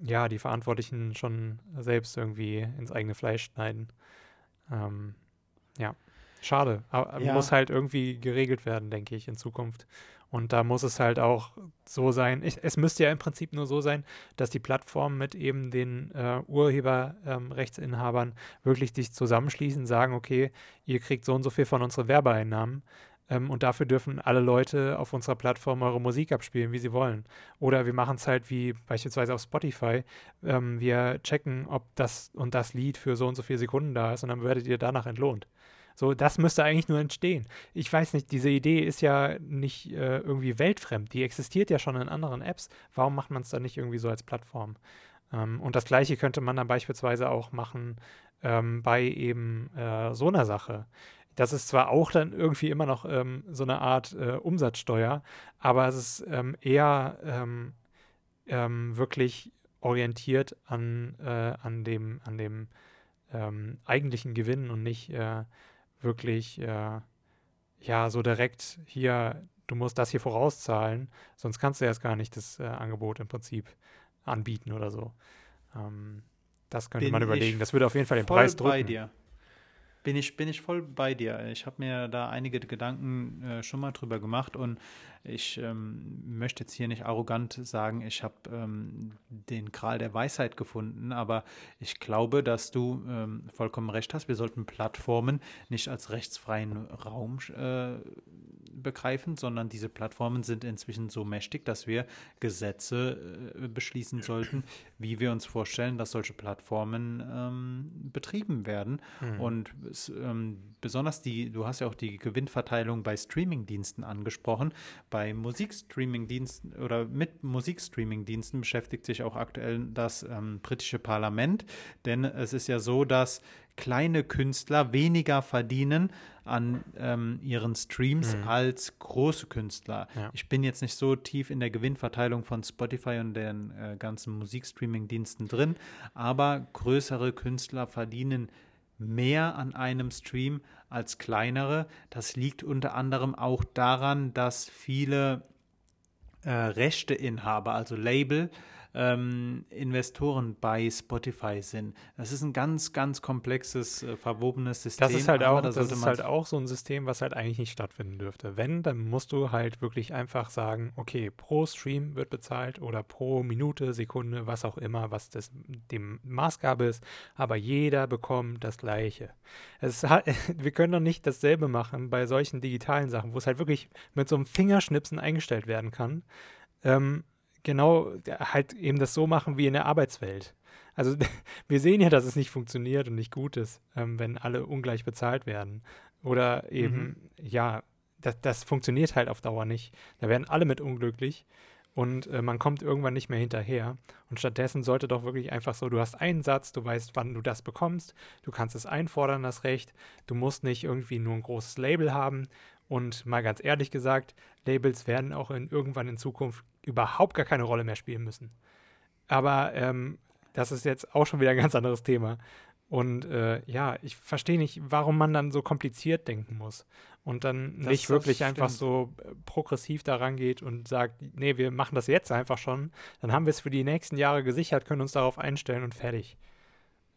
ja, die Verantwortlichen schon selbst irgendwie ins eigene Fleisch schneiden. Ja, schade. Aber Ja. muss halt irgendwie geregelt werden, denke ich, in Zukunft. Und da muss es halt auch so sein. Ich, es müsste ja im Prinzip nur so sein, dass die Plattformen mit eben den äh, Urheberrechtsinhabern wirklich sich zusammenschließen, sagen, okay, ihr kriegt so und so viel von unseren Werbeeinnahmen. Ähm, und dafür dürfen alle Leute auf unserer Plattform eure Musik abspielen, wie sie wollen. Oder wir machen es halt wie beispielsweise auf Spotify. Ähm, wir checken, ob das und das Lied für so und so viele Sekunden da ist und dann werdet ihr danach entlohnt. So, das müsste eigentlich nur entstehen. Ich weiß nicht, diese Idee ist ja nicht äh, irgendwie weltfremd. Die existiert ja schon in anderen Apps. Warum macht man es dann nicht irgendwie so als Plattform? Ähm, und das Gleiche könnte man dann beispielsweise auch machen ähm, bei eben äh, so einer Sache. Das ist zwar auch dann irgendwie immer noch ähm, so eine Art äh, Umsatzsteuer, aber es ist ähm, eher ähm, ähm, wirklich orientiert an, äh, an dem, an dem eigentlichen Gewinn und nicht äh, wirklich äh, ja so direkt hier, du musst das hier vorauszahlen, sonst kannst du erst gar nicht das äh, Angebot im Prinzip anbieten oder so. Ähm, das könnte Bin man überlegen. Das würde auf jeden Fall den Preis drücken. bei dir. Bin ich, bin ich voll bei dir. Ich habe mir da einige Gedanken äh, schon mal drüber gemacht und ich ähm, möchte jetzt hier nicht arrogant sagen, ich habe ähm, den Gral der Weisheit gefunden, aber ich glaube, dass du ähm, vollkommen recht hast. Wir sollten Plattformen nicht als rechtsfreien Raum äh, begreifen, sondern diese Plattformen sind inzwischen so mächtig, dass wir Gesetze äh, beschließen sollten, wie wir uns vorstellen, dass solche Plattformen ähm, betrieben werden. Mhm. Und ähm, besonders die, du hast ja auch die Gewinnverteilung bei Streamingdiensten angesprochen. Bei Musikstreamingdiensten oder mit Musikstreamingdiensten beschäftigt sich auch aktuell das ähm, britische Parlament, denn es ist ja so, dass kleine Künstler weniger verdienen an ähm, ihren Streams mhm. als große Künstler. Ja. Ich bin jetzt nicht so tief in der Gewinnverteilung von Spotify und den äh, ganzen Musikstreaming-Diensten drin, aber größere Künstler verdienen mehr an einem Stream als kleinere. Das liegt unter anderem auch daran, dass viele äh, Rechteinhaber, also Label, ähm, Investoren bei Spotify sind. Das ist ein ganz, ganz komplexes, äh, verwobenes System. Das ist halt auch, da das ist halt auch so ein System, was halt eigentlich nicht stattfinden dürfte. Wenn, dann musst du halt wirklich einfach sagen, okay, pro Stream wird bezahlt oder pro Minute, Sekunde, was auch immer, was das die Maßgabe ist, aber jeder bekommt das Gleiche. Es hat, wir können doch nicht dasselbe machen bei solchen digitalen Sachen, wo es halt wirklich mit so einem Fingerschnipsen eingestellt werden kann. Ähm, genau halt eben das so machen wie in der Arbeitswelt. Also wir sehen ja, dass es nicht funktioniert und nicht gut ist, ähm, wenn alle ungleich bezahlt werden. Oder eben, mhm. ja, das, das funktioniert halt auf Dauer nicht. Da werden alle mit unglücklich und äh, man kommt irgendwann nicht mehr hinterher. Und stattdessen sollte doch wirklich einfach so, du hast einen Satz, du weißt, wann du das bekommst, du kannst es einfordern, das Recht, du musst nicht irgendwie nur ein großes Label haben. Und mal ganz ehrlich gesagt, Labels werden auch in, irgendwann in Zukunft überhaupt gar keine Rolle mehr spielen müssen. Aber ähm, das ist jetzt auch schon wieder ein ganz anderes Thema. Und äh, ja, ich verstehe nicht, warum man dann so kompliziert denken muss und dann das, nicht wirklich einfach so äh, progressiv daran geht und sagt, nee, wir machen das jetzt einfach schon. Dann haben wir es für die nächsten Jahre gesichert, können uns darauf einstellen und fertig.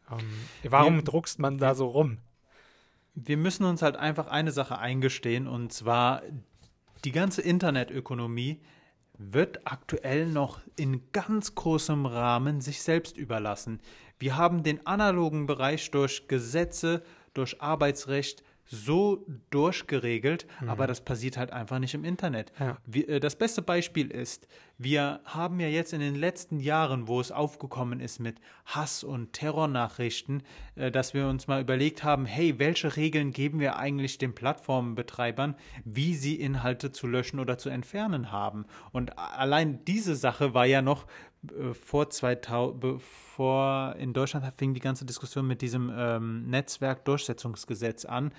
Ähm, warum wir, druckst man da so rum? Wir müssen uns halt einfach eine Sache eingestehen und zwar die ganze Internetökonomie wird aktuell noch in ganz großem Rahmen sich selbst überlassen. Wir haben den analogen Bereich durch Gesetze, durch Arbeitsrecht, so durchgeregelt, mhm. aber das passiert halt einfach nicht im Internet. Ja. Wir, äh, das beste Beispiel ist, wir haben ja jetzt in den letzten Jahren, wo es aufgekommen ist mit Hass und Terrornachrichten, äh, dass wir uns mal überlegt haben, hey, welche Regeln geben wir eigentlich den Plattformbetreibern, wie sie Inhalte zu löschen oder zu entfernen haben. Und allein diese Sache war ja noch vor 2000, bevor in Deutschland fing die ganze Diskussion mit diesem ähm, Netzwerkdurchsetzungsgesetz an.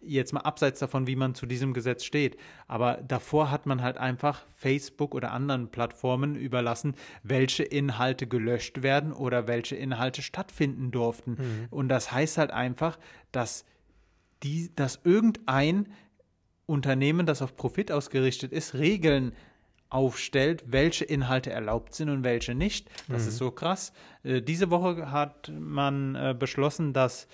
Jetzt mal abseits davon, wie man zu diesem Gesetz steht. Aber davor hat man halt einfach Facebook oder anderen Plattformen überlassen, welche Inhalte gelöscht werden oder welche Inhalte stattfinden durften. Mhm. Und das heißt halt einfach, dass die, dass irgendein Unternehmen, das auf Profit ausgerichtet ist, Regeln aufstellt, welche Inhalte erlaubt sind und welche nicht. Das mhm. ist so krass. Äh, diese Woche hat man äh, beschlossen, dass,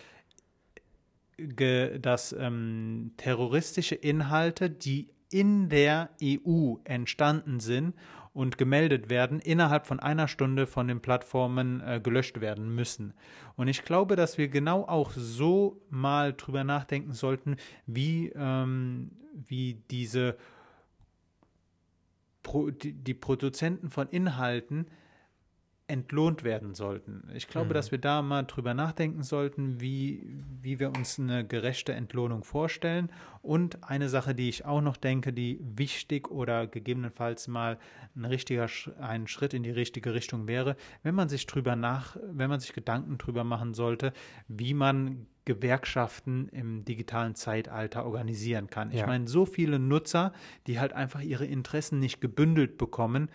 ge, dass ähm, terroristische Inhalte, die in der EU entstanden sind und gemeldet werden, innerhalb von einer Stunde von den Plattformen äh, gelöscht werden müssen. Und ich glaube, dass wir genau auch so mal drüber nachdenken sollten, wie, ähm, wie diese die, Produzenten von Inhalten entlohnt werden sollten. Ich glaube, mhm. dass wir da mal drüber nachdenken sollten, wie, wie wir uns eine gerechte Entlohnung vorstellen. Und eine Sache, die ich auch noch denke, die wichtig oder gegebenenfalls mal ein richtiger ein Schritt in die richtige Richtung wäre, wenn man sich drüber nach, wenn man sich Gedanken drüber machen sollte, wie man Gewerkschaften im digitalen Zeitalter organisieren kann. Ich ja. meine, so viele Nutzer, die halt einfach ihre Interessen nicht gebündelt bekommen,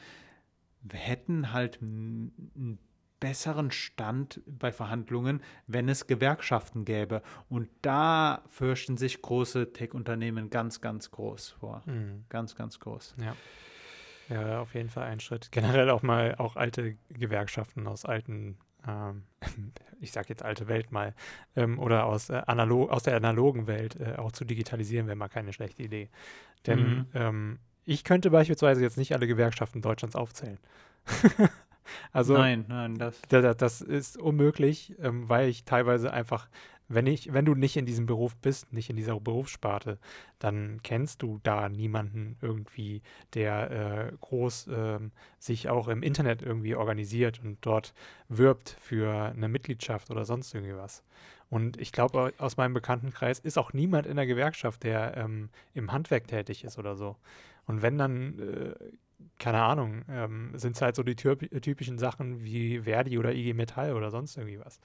hätten halt einen besseren Stand bei Verhandlungen, wenn es Gewerkschaften gäbe. Und da fürchten sich große Tech-Unternehmen ganz, ganz groß vor. Mhm. Ganz, ganz groß. Ja. Ja, auf jeden Fall ein Schritt. Generell auch mal auch alte Gewerkschaften aus alten ähm, ich sage jetzt alte Welt mal, ähm, oder aus, äh, analog, aus der analogen Welt äh, auch zu digitalisieren, wäre mal keine schlechte Idee. Denn mhm. ähm, ich könnte beispielsweise jetzt nicht alle Gewerkschaften Deutschlands aufzählen. also nein, nein, das. das, das ist unmöglich, ähm, weil ich teilweise einfach Wenn, ich, wenn du nicht in diesem Beruf bist, nicht in dieser Berufssparte, dann kennst du da niemanden irgendwie, der äh, groß äh, sich auch im Internet irgendwie organisiert und dort wirbt für eine Mitgliedschaft oder sonst irgendwie was. Und ich glaube, aus meinem Bekanntenkreis ist auch niemand in der Gewerkschaft, der ähm, im Handwerk tätig ist oder so. Und wenn dann äh, keine Ahnung, ähm, sind es halt so die typischen Sachen wie Verdi oder IG Metall oder sonst irgendwie was.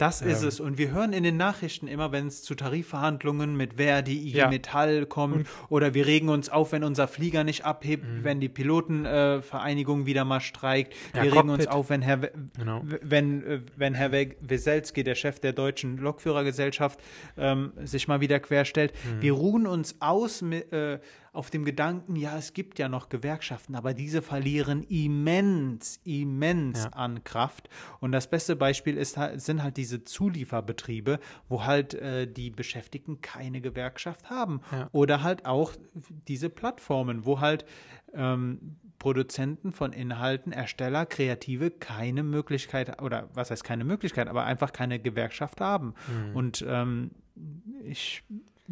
Das ist ähm, es. Und wir hören in den Nachrichten immer, wenn es zu Tarifverhandlungen mit Verdi, IG ja. Metall kommt und, oder wir regen uns auf, wenn unser Flieger nicht abhebt, mhm. wenn die Pilotenvereinigung äh, wieder mal streikt. Ja, wir regen uns auf, wenn Herr, genau. wenn, äh, wenn Herr Weselski, der Chef der deutschen Lokführergesellschaft, ähm, sich mal wieder querstellt. Mhm. Wir ruhen uns aus mit, äh, auf dem Gedanken, ja, es gibt ja noch Gewerkschaften, aber diese verlieren immens, immens ja. an Kraft. Und das beste Beispiel ist, sind halt diese Zulieferbetriebe, wo halt äh, die Beschäftigten keine Gewerkschaft haben. Ja. Oder halt auch diese Plattformen, wo halt ähm, Produzenten von Inhalten, Ersteller, Kreative keine Möglichkeit, oder was heißt keine Möglichkeit, aber einfach keine Gewerkschaft haben. Mhm. Und ähm, ich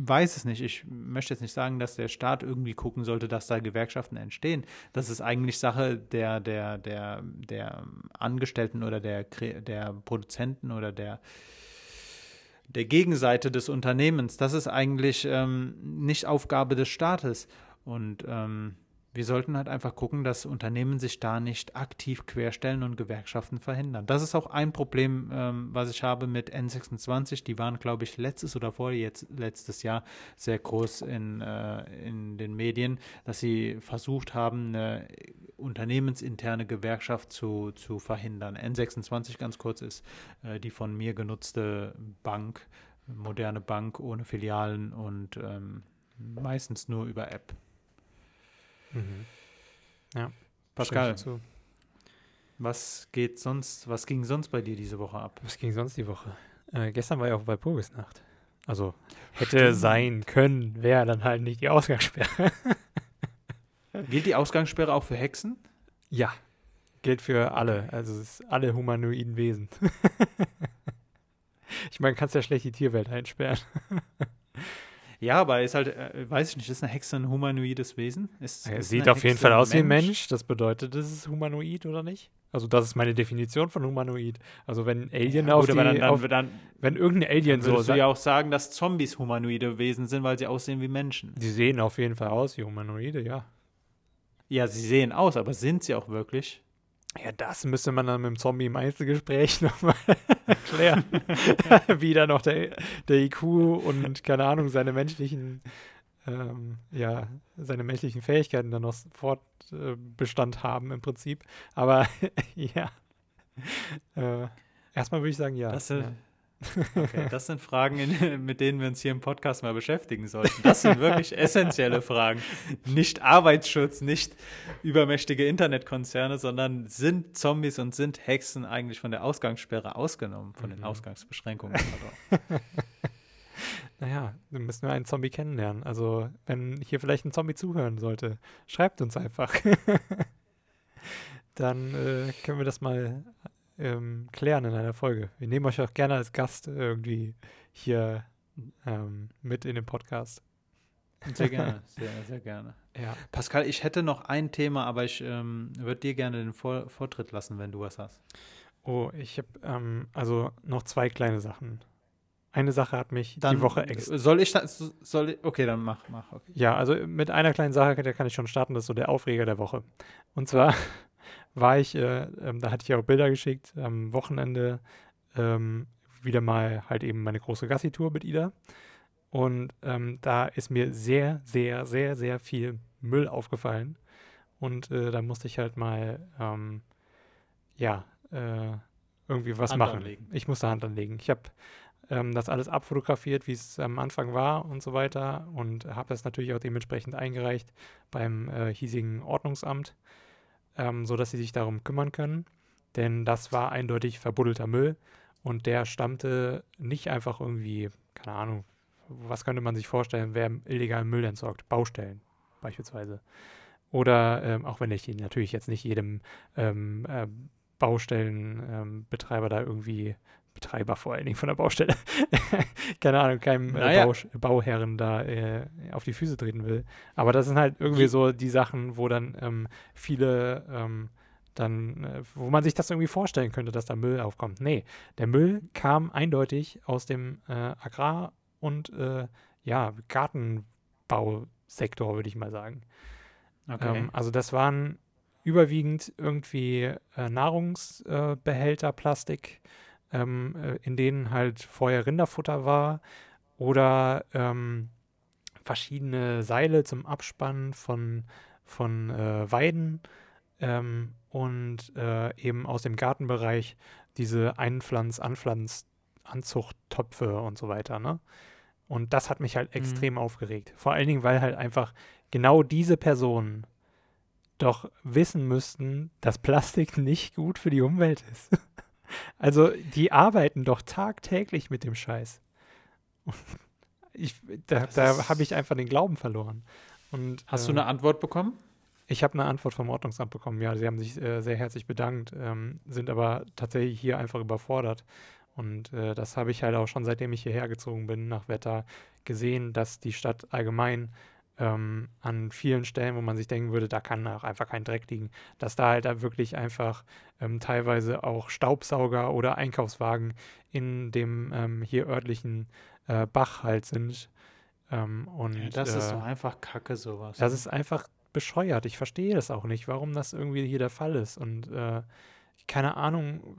weiß es nicht. Ich möchte jetzt nicht sagen, dass der Staat irgendwie gucken sollte, dass da Gewerkschaften entstehen. Das ist eigentlich Sache der, der, der, der Angestellten oder der, der Produzenten oder der, der Gegenseite des Unternehmens. Das ist eigentlich ähm, nicht Aufgabe des Staates. Und ähm, wir sollten halt einfach gucken, dass Unternehmen sich da nicht aktiv querstellen und Gewerkschaften verhindern. Das ist auch ein Problem, ähm, was ich habe mit N26. Die waren, glaube ich, letztes oder vor jetzt letztes Jahr sehr groß in, äh, in den Medien, dass sie versucht haben, eine unternehmensinterne Gewerkschaft zu, zu verhindern. N26 ganz kurz ist äh, die von mir genutzte Bank, moderne Bank ohne Filialen und ähm, meistens nur über App. Mhm. Ja. Pascal, was geht sonst, was ging sonst bei dir diese Woche ab? Was ging sonst die Woche? Äh, gestern war ja auch Walpurgisnacht. Also hätte Stimmt. sein können, wäre dann halt nicht die Ausgangssperre. Gilt die Ausgangssperre auch für Hexen? Ja, gilt für alle, also es ist alle humanoiden Wesen. ich meine, kannst ja schlecht die Tierwelt einsperren. Ja, aber ist halt, äh, weiß ich nicht, ist eine Hexe ein humanoides Wesen? Ist, er ist sieht auf jeden Fall aus wie ein Mensch. Das bedeutet, das ist humanoid oder nicht? Also das ist meine Definition von humanoid. Also wenn Alien ja, auf, gut, die, dann, auf dann, wenn irgendein Alien so würdest du ja auch sagen, dass Zombies humanoide Wesen sind, weil sie aussehen wie Menschen. Die sehen auf jeden Fall aus wie humanoide, ja. Ja, sie sehen aus, aber sind sie auch wirklich? Ja, das müsste man dann mit dem Zombie im Einzelgespräch nochmal erklären. Wie da noch der, der IQ und, keine Ahnung, seine menschlichen, ähm, ja, seine menschlichen Fähigkeiten dann noch Fortbestand äh, haben im Prinzip. Aber ja. Äh, erstmal würde ich sagen, ja. Das, äh, ja. Okay, das sind Fragen, in, mit denen wir uns hier im Podcast mal beschäftigen sollten. Das sind wirklich essentielle Fragen. Nicht Arbeitsschutz, nicht übermächtige Internetkonzerne, sondern sind Zombies und sind Hexen eigentlich von der Ausgangssperre ausgenommen, von den mhm. Ausgangsbeschränkungen? naja, dann müssen wir einen Zombie kennenlernen. Also, wenn hier vielleicht ein Zombie zuhören sollte, schreibt uns einfach. dann äh, können wir das mal ähm, klären in einer Folge. Wir nehmen euch auch gerne als Gast irgendwie hier ähm, mit in den Podcast. Sehr gerne, sehr, sehr gerne. Ja. Pascal, ich hätte noch ein Thema, aber ich ähm, würde dir gerne den Vor Vortritt lassen, wenn du was hast. Oh, ich habe ähm, also noch zwei kleine Sachen. Eine Sache hat mich dann die Woche ex Soll ich das? Soll ich, okay, dann mach, mach. Okay. Ja, also mit einer kleinen Sache, der kann ich schon starten, das ist so der Aufreger der Woche. Und zwar war ich, äh, ähm, da hatte ich auch Bilder geschickt, am Wochenende ähm, wieder mal halt eben meine große Gassi-Tour mit Ida. Und ähm, da ist mir sehr, sehr, sehr, sehr viel Müll aufgefallen. Und äh, da musste ich halt mal, ähm, ja, äh, irgendwie was Hand machen. Anlegen. Ich musste Hand anlegen. Ich habe ähm, das alles abfotografiert, wie es am Anfang war und so weiter. Und habe das natürlich auch dementsprechend eingereicht beim äh, hiesigen Ordnungsamt ähm, sodass sie sich darum kümmern können. Denn das war eindeutig verbuddelter Müll und der stammte nicht einfach irgendwie, keine Ahnung, was könnte man sich vorstellen, wer illegalen Müll entsorgt? Baustellen beispielsweise. Oder ähm, auch wenn ich natürlich jetzt nicht jedem ähm, äh, Baustellenbetreiber da irgendwie Betreiber vor allen Dingen von der Baustelle, keine Ahnung, keinem äh, Naja. Bau, Bauherren da äh, auf die Füße treten will. Aber das sind halt irgendwie so die Sachen, wo dann ähm, viele ähm, dann, äh, wo man sich das irgendwie vorstellen könnte, dass da Müll aufkommt. Nee, der Müll kam eindeutig aus dem äh, Agrar- und äh, ja, Gartenbausektor, würde ich mal sagen. Okay. Ähm, also das waren überwiegend irgendwie Nahrungsbehälter, Plastik, ähm, äh, in denen halt vorher Rinderfutter war oder ähm, verschiedene Seile zum Abspannen von, von äh, Weiden ähm, und äh, eben aus dem Gartenbereich diese Einpflanz-, Anpflanz-, Anzuchttöpfe und so weiter, ne? Und das hat mich halt Mhm. extrem aufgeregt. Vor allen Dingen, weil halt einfach genau diese Personen doch wissen müssten, dass Plastik nicht gut für die Umwelt ist. Also, die arbeiten doch tagtäglich mit dem Scheiß. Ich, da da habe ich einfach den Glauben verloren. Und, Hast du ähm, eine Antwort bekommen? ich habe eine Antwort vom Ordnungsamt bekommen. Ja, sie haben sich äh, sehr herzlich bedankt, ähm, sind aber tatsächlich hier einfach überfordert. Und äh, das habe ich halt auch schon seitdem ich hierher gezogen bin nach Wetter gesehen, dass die Stadt allgemein ähm, an vielen Stellen, wo man sich denken würde, da kann auch einfach kein Dreck liegen, dass da halt da wirklich einfach ähm, teilweise auch Staubsauger oder Einkaufswagen in dem ähm, hier örtlichen äh, Bach halt sind. Ähm, und Ja, das ist äh, doch einfach Kacke, sowas. das ist einfach bescheuert. Ich verstehe das auch nicht, warum das irgendwie hier der Fall ist. Und äh, keine Ahnung,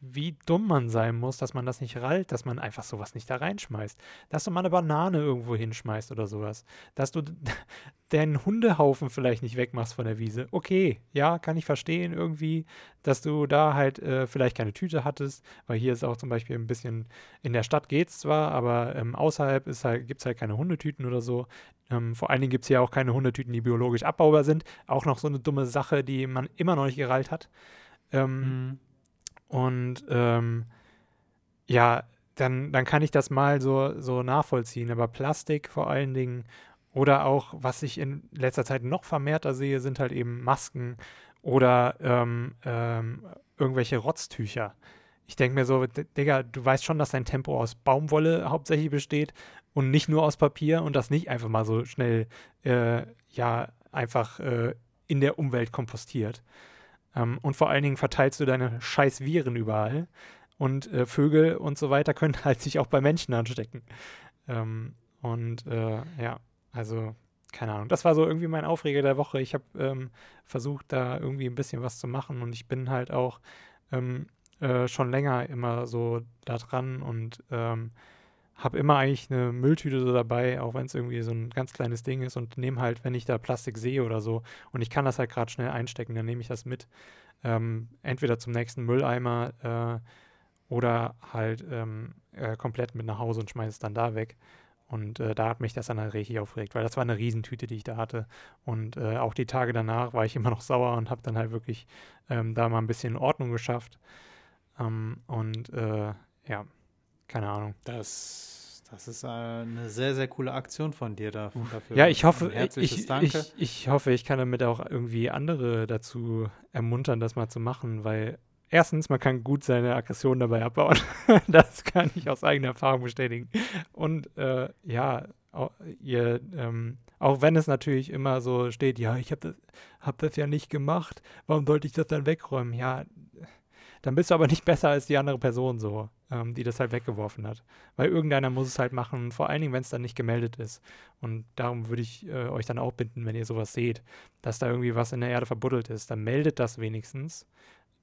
wie dumm man sein muss, dass man das nicht rallt, dass man einfach sowas nicht da reinschmeißt. Dass du mal eine Banane irgendwo hinschmeißt oder sowas. Dass du deinen Hundehaufen vielleicht nicht wegmachst von der Wiese. Okay, ja, kann ich verstehen irgendwie, dass du da halt äh, vielleicht keine Tüte hattest, weil hier ist auch zum Beispiel ein bisschen, in der Stadt geht's zwar, aber ähm, außerhalb halt, gibt es halt keine Hundetüten oder so. Ähm, vor allen Dingen gibt es hier auch keine Hundetüten, die biologisch abbaubar sind. Auch noch so eine dumme Sache, die man immer noch nicht gerallt hat. Ähm, Mhm. Und ähm, ja, dann, dann kann ich das mal so, so nachvollziehen. Aber Plastik vor allen Dingen oder auch, was ich in letzter Zeit noch vermehrter sehe, sind halt eben Masken oder ähm, ähm, irgendwelche Rotztücher. Ich denke mir so, Digga, du weißt schon, dass dein Tempo aus Baumwolle hauptsächlich besteht und nicht nur aus Papier und das nicht einfach mal so schnell, äh, ja, einfach äh, in der Umwelt kompostiert. Ähm, und vor allen Dingen verteilst du deine scheiß Viren überall. Und äh, Vögel und so weiter können halt sich auch bei Menschen anstecken. Ähm, und äh, ja, also keine Ahnung. Das war so irgendwie mein Aufreger der Woche. Ich habe ähm, versucht, da irgendwie ein bisschen was zu machen und ich bin halt auch ähm, äh, schon länger immer so da dran und ähm, habe immer eigentlich eine Mülltüte so dabei, auch wenn es irgendwie so ein ganz kleines Ding ist und nehme halt, wenn ich da Plastik sehe oder so und ich kann das halt gerade schnell einstecken, dann nehme ich das mit. Ähm, entweder zum nächsten Mülleimer äh, oder halt ähm, äh, komplett mit nach Hause und schmeiße es dann da weg. Und äh, da hat mich das dann halt richtig aufgeregt, weil das war eine Riesentüte, die ich da hatte. Und äh, auch die Tage danach war ich immer noch sauer und habe dann halt wirklich ähm, da mal ein bisschen Ordnung geschafft. Ähm, und äh, ja, keine Ahnung. Das, das ist äh, eine sehr, sehr coole Aktion von dir da, dafür. Ja, ich hoffe, ich, ich, ich hoffe, ich kann damit auch irgendwie andere dazu ermuntern, das mal zu machen, weil erstens, man kann gut seine Aggression dabei abbauen. das kann ich aus eigener Erfahrung bestätigen. Und äh, ja, au- ihr, ähm, auch wenn es natürlich immer so steht, ja, ich habe das, hab das ja nicht gemacht, warum sollte ich das dann wegräumen? Ja, dann bist du aber nicht besser als die andere Person so, ähm, die das halt weggeworfen hat. Weil irgendeiner muss es halt machen, vor allen Dingen, wenn es dann nicht gemeldet ist. Und darum würde ich äh, euch dann auch bitten, wenn ihr sowas seht, dass da irgendwie was in der Erde verbuddelt ist, dann meldet das wenigstens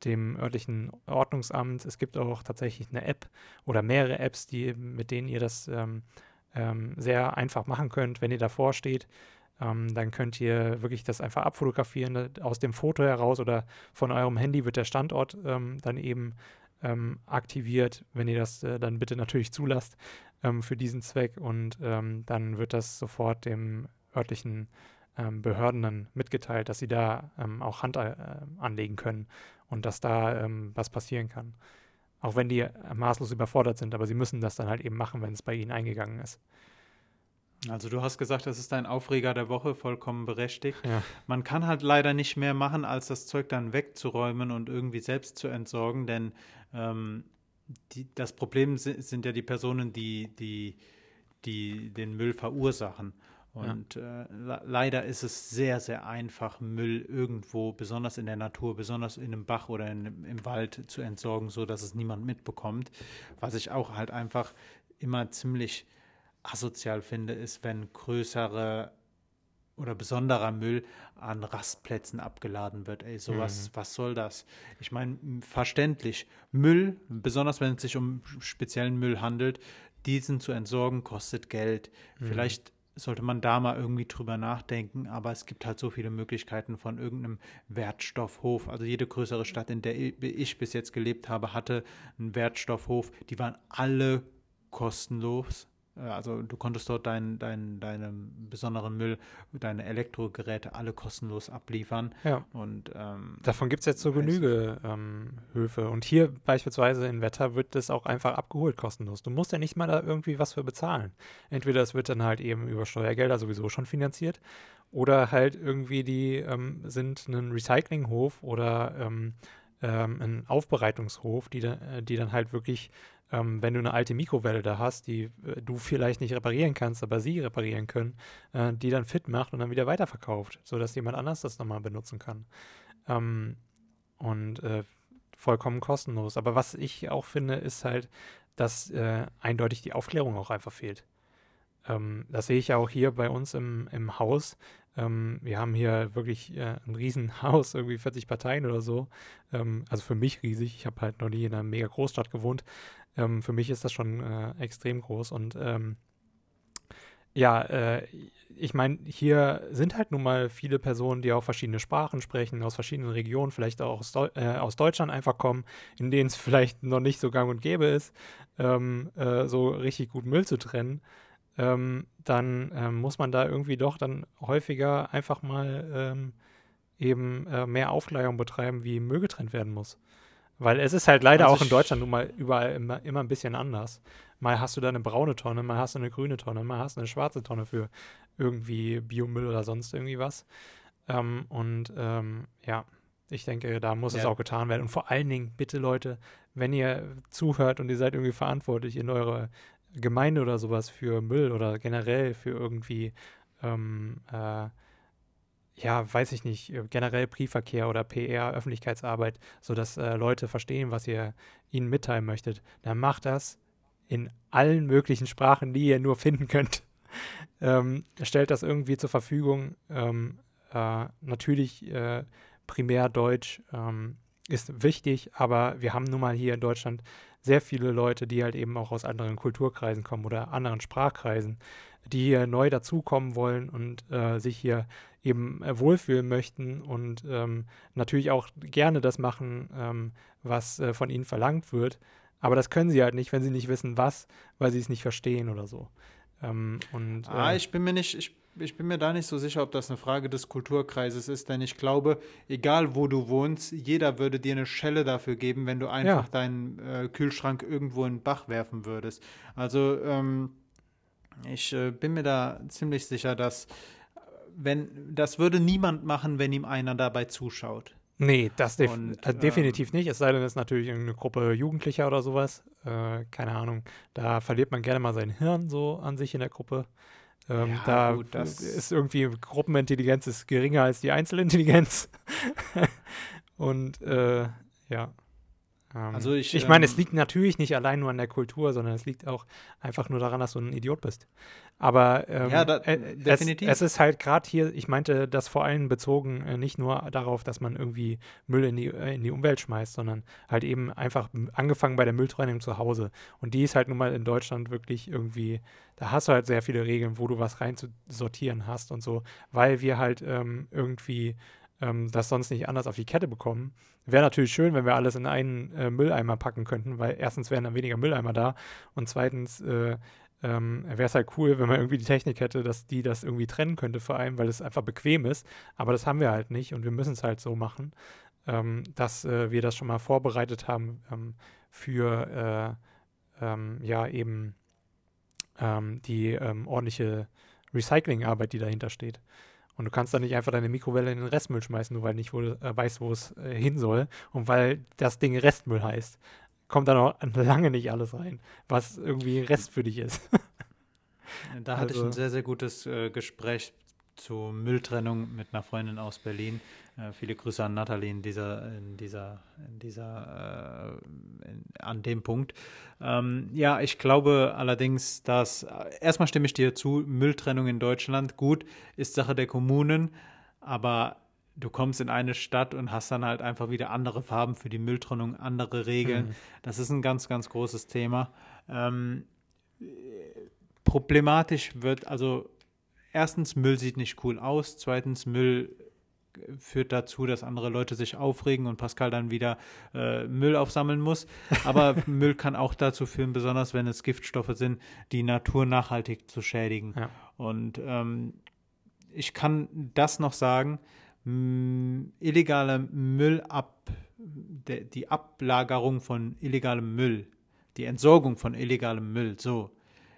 dem örtlichen Ordnungsamt. Es gibt auch tatsächlich eine App oder mehrere Apps, die, mit denen ihr das ähm, ähm, sehr einfach machen könnt, wenn ihr davor steht. Ähm, dann könnt ihr wirklich das einfach abfotografieren aus dem Foto heraus oder von eurem Handy wird der Standort ähm, dann eben ähm, aktiviert, wenn ihr das äh, dann bitte natürlich zulasst ähm, für diesen Zweck und ähm, dann wird das sofort dem örtlichen ähm, Behörden dann mitgeteilt, dass sie da ähm, auch Hand äh, anlegen können und dass da was passieren kann. Auch wenn die äh, maßlos überfordert sind, aber sie müssen das dann halt eben machen, wenn es bei ihnen eingegangen ist. Also du hast gesagt, das ist dein Aufreger der Woche, vollkommen berechtigt. Ja. Man kann halt leider nicht mehr machen, als das Zeug dann wegzuräumen und irgendwie selbst zu entsorgen, denn ähm, die, das Problem sind, sind ja die Personen, die, die, die den Müll verursachen. Und ja. äh, leider ist es sehr, sehr einfach, Müll irgendwo, besonders in der Natur, besonders in einem Bach oder in, im Wald zu entsorgen, so dass es niemand mitbekommt. Was ich auch halt einfach immer ziemlich asozial finde, ist, wenn größere oder besonderer Müll an Rastplätzen abgeladen wird. Ey, sowas, mhm. was soll das? Ich meine, verständlich, Müll, besonders wenn es sich um speziellen Müll handelt, diesen zu entsorgen, kostet Geld. Mhm. Vielleicht sollte man da mal irgendwie drüber nachdenken, aber es gibt halt so viele Möglichkeiten von irgendeinem Wertstoffhof. Also jede größere Stadt, in der ich bis jetzt gelebt habe, hatte einen Wertstoffhof. Die waren alle kostenlos. Also du konntest dort deinen dein, deinen besonderen Müll, deine Elektrogeräte alle kostenlos abliefern. Ja. Und ähm, davon gibt es jetzt so Genüge ähm, Höfe. Und hier beispielsweise in Wetter wird das auch einfach abgeholt kostenlos. Du musst ja nicht mal da irgendwie was für bezahlen. Entweder es wird dann halt eben über Steuergelder sowieso schon finanziert oder halt irgendwie die ähm, sind ein Recyclinghof oder ähm, ähm, ein Aufbereitungshof, die, da, die dann halt wirklich ähm, wenn du eine alte Mikrowelle da hast, die äh, du vielleicht nicht reparieren kannst, aber sie reparieren können, äh, die dann fit macht und dann wieder weiterverkauft, sodass jemand anders das nochmal benutzen kann. Ähm, und äh, vollkommen kostenlos. Aber was ich auch finde, ist halt, dass äh, eindeutig die Aufklärung auch einfach fehlt. Ähm, das sehe ich ja auch hier bei uns im, im Haus. Ähm, wir haben hier wirklich äh, ein Riesenhaus, irgendwie 40 Parteien oder so. Ähm, also für mich riesig. Ich habe halt noch nie in einer mega Großstadt gewohnt. Ähm, für mich ist das schon äh, extrem groß und ähm, ja, äh, ich meine, hier sind halt nun mal viele Personen, die auch verschiedene Sprachen sprechen, aus verschiedenen Regionen, vielleicht auch aus, Deu äh, aus Deutschland einfach kommen, in denen es vielleicht noch nicht so gang und gäbe ist, ähm, äh, so richtig gut Müll zu trennen. Ähm, dann ähm, muss man da irgendwie doch dann häufiger einfach mal ähm, eben äh, mehr Aufklärung betreiben, wie Müll getrennt werden muss. Weil es ist halt leider also auch in Deutschland nun mal überall immer, immer ein bisschen anders. Mal hast du da eine braune Tonne, mal hast du eine grüne Tonne, mal hast du eine schwarze Tonne für irgendwie Biomüll oder sonst irgendwie was. Ähm, und ähm, ja, ich denke, da muss ja. es auch getan werden. Und vor allen Dingen, bitte Leute, wenn ihr zuhört und ihr seid irgendwie verantwortlich in eurer Gemeinde oder sowas für Müll oder generell für irgendwie ähm, äh, ja, weiß ich nicht, äh, generell Briefverkehr oder PR, Öffentlichkeitsarbeit, sodass äh, Leute verstehen, was ihr ihnen mitteilen möchtet, dann macht das in allen möglichen Sprachen, die ihr nur finden könnt. ähm, stellt das irgendwie zur Verfügung. Ähm, äh, natürlich äh, primär Deutsch ähm, ist wichtig, aber wir haben nun mal hier in Deutschland sehr viele Leute, die halt eben auch aus anderen Kulturkreisen kommen oder anderen Sprachkreisen, die hier neu dazukommen wollen und äh, sich hier eben äh, wohlfühlen möchten und ähm, natürlich auch gerne das machen, ähm, was äh, von ihnen verlangt wird. Aber das können sie halt nicht, wenn sie nicht wissen, was, weil sie es nicht verstehen oder so. Ähm, und, ah, äh, ich bin mir nicht, ich, ich bin mir da nicht so sicher, ob das eine Frage des Kulturkreises ist, denn ich glaube, egal wo du wohnst, jeder würde dir eine Schelle dafür geben, wenn du einfach ja. deinen äh, Kühlschrank irgendwo in den Bach werfen würdest. Also ähm, ich äh, bin mir da ziemlich sicher, dass wenn, das würde niemand machen, wenn ihm einer dabei zuschaut. Nee, das def Und, äh, definitiv nicht. Es sei denn, es ist natürlich eine Gruppe Jugendlicher oder sowas. Äh, keine Ahnung. Da verliert man gerne mal sein Hirn so an sich in der Gruppe. Ähm, ja, da gut, ist irgendwie Gruppenintelligenz ist geringer als die Einzelintelligenz. Und äh, ja. Ähm, also ich, ich meine, ähm, es liegt natürlich nicht allein nur an der Kultur, sondern es liegt auch einfach nur daran, dass du ein Idiot bist. Aber ähm, ja, da, äh. Es, es, ist halt gerade hier, ich meinte das vor allem bezogen äh, nicht nur darauf, dass man irgendwie Müll in die, äh, in die Umwelt schmeißt, sondern halt eben einfach angefangen bei der Mülltrennung zu Hause. Und die ist halt nun mal in Deutschland wirklich irgendwie, da hast du halt sehr viele Regeln, wo du was rein zu sortieren hast und so, weil wir halt ähm, irgendwie ähm, das sonst nicht anders auf die Kette bekommen. Wäre natürlich schön, wenn wir alles in einen äh, Mülleimer packen könnten, weil erstens wären dann weniger Mülleimer da und zweitens äh, ähm, wäre es halt cool, wenn man irgendwie die Technik hätte, dass die das irgendwie trennen könnte, vor allem, weil es einfach bequem ist. Aber das haben wir halt nicht und wir müssen es halt so machen, ähm, dass äh, wir das schon mal vorbereitet haben ähm, für äh, ähm, ja eben ähm, die ähm, ordentliche Recyclingarbeit, die dahinter steht. Und du kannst dann nicht einfach deine Mikrowelle in den Restmüll schmeißen, nur weil nicht wo, äh, weißt, wo es äh, hin soll und weil das Ding Restmüll heißt. Kommt dann auch lange nicht alles rein, was irgendwie Rest für dich ist. Da hatte also, ich ein sehr, sehr gutes äh, Gespräch zur Mülltrennung mit einer Freundin aus Berlin. Äh, viele Grüße an Nathalie in dieser, in dieser, in dieser, äh, in, an dem Punkt. Ähm, ja, ich glaube allerdings, dass äh, erstmal stimme ich dir zu, Mülltrennung in Deutschland gut ist Sache der Kommunen, aber du kommst in eine Stadt und hast dann halt einfach wieder andere Farben für die Mülltrennung, andere Regeln. Mhm. Das ist ein ganz, ganz großes Thema. Ähm, problematisch wird, also erstens, Müll sieht nicht cool aus, zweitens, Müll führt dazu, dass andere Leute sich aufregen und Pascal dann wieder äh, Müll aufsammeln muss. Aber Müll kann auch dazu führen, besonders wenn es Giftstoffe sind, die Natur nachhaltig zu schädigen. Ja. Und ähm, ich kann das noch sagen, illegale Müllab, de, die Ablagerung von illegalem Müll, die Entsorgung von illegalem Müll, so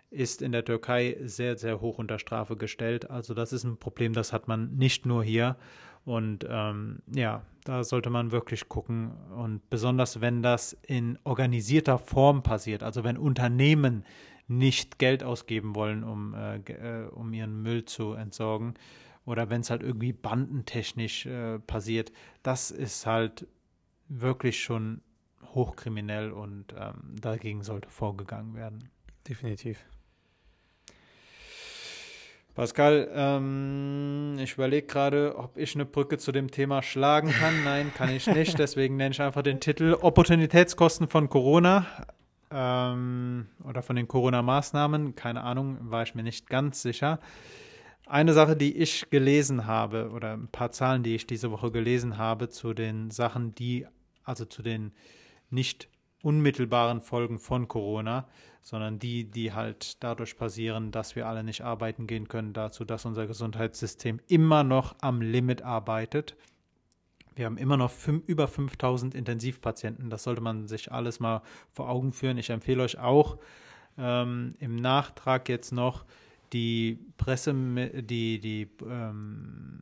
ist in der Türkei sehr, sehr hoch unter Strafe gestellt. Also das ist ein Problem, das hat man nicht nur hier. Und ähm, ja, da sollte man wirklich gucken. Und besonders wenn das in organisierter Form passiert, also wenn Unternehmen nicht Geld ausgeben wollen, um, äh, äh um ihren Müll zu entsorgen, oder wenn es halt irgendwie bandentechnisch äh, passiert, das ist halt wirklich schon hochkriminell und ähm, dagegen sollte vorgegangen werden. Definitiv. Pascal, ähm, ich überlege gerade, ob ich eine Brücke zu dem Thema schlagen kann. Nein, kann ich nicht. Deswegen nenne ich einfach den Titel Opportunitätskosten von Corona ähm, oder von den Corona-Maßnahmen. Keine Ahnung, war ich mir nicht ganz sicher. Eine Sache, die ich gelesen habe, oder ein paar Zahlen, die ich diese Woche gelesen habe, zu den Sachen, die, also zu den nicht unmittelbaren Folgen von Corona, sondern die, die halt dadurch passieren, dass wir alle nicht arbeiten gehen können, dazu, dass unser Gesundheitssystem immer noch am Limit arbeitet. Wir haben immer noch über 5000 Intensivpatienten. Das sollte man sich alles mal vor Augen führen. Ich empfehle euch auch ähm, im Nachtrag jetzt noch die Presse, die, die, ähm,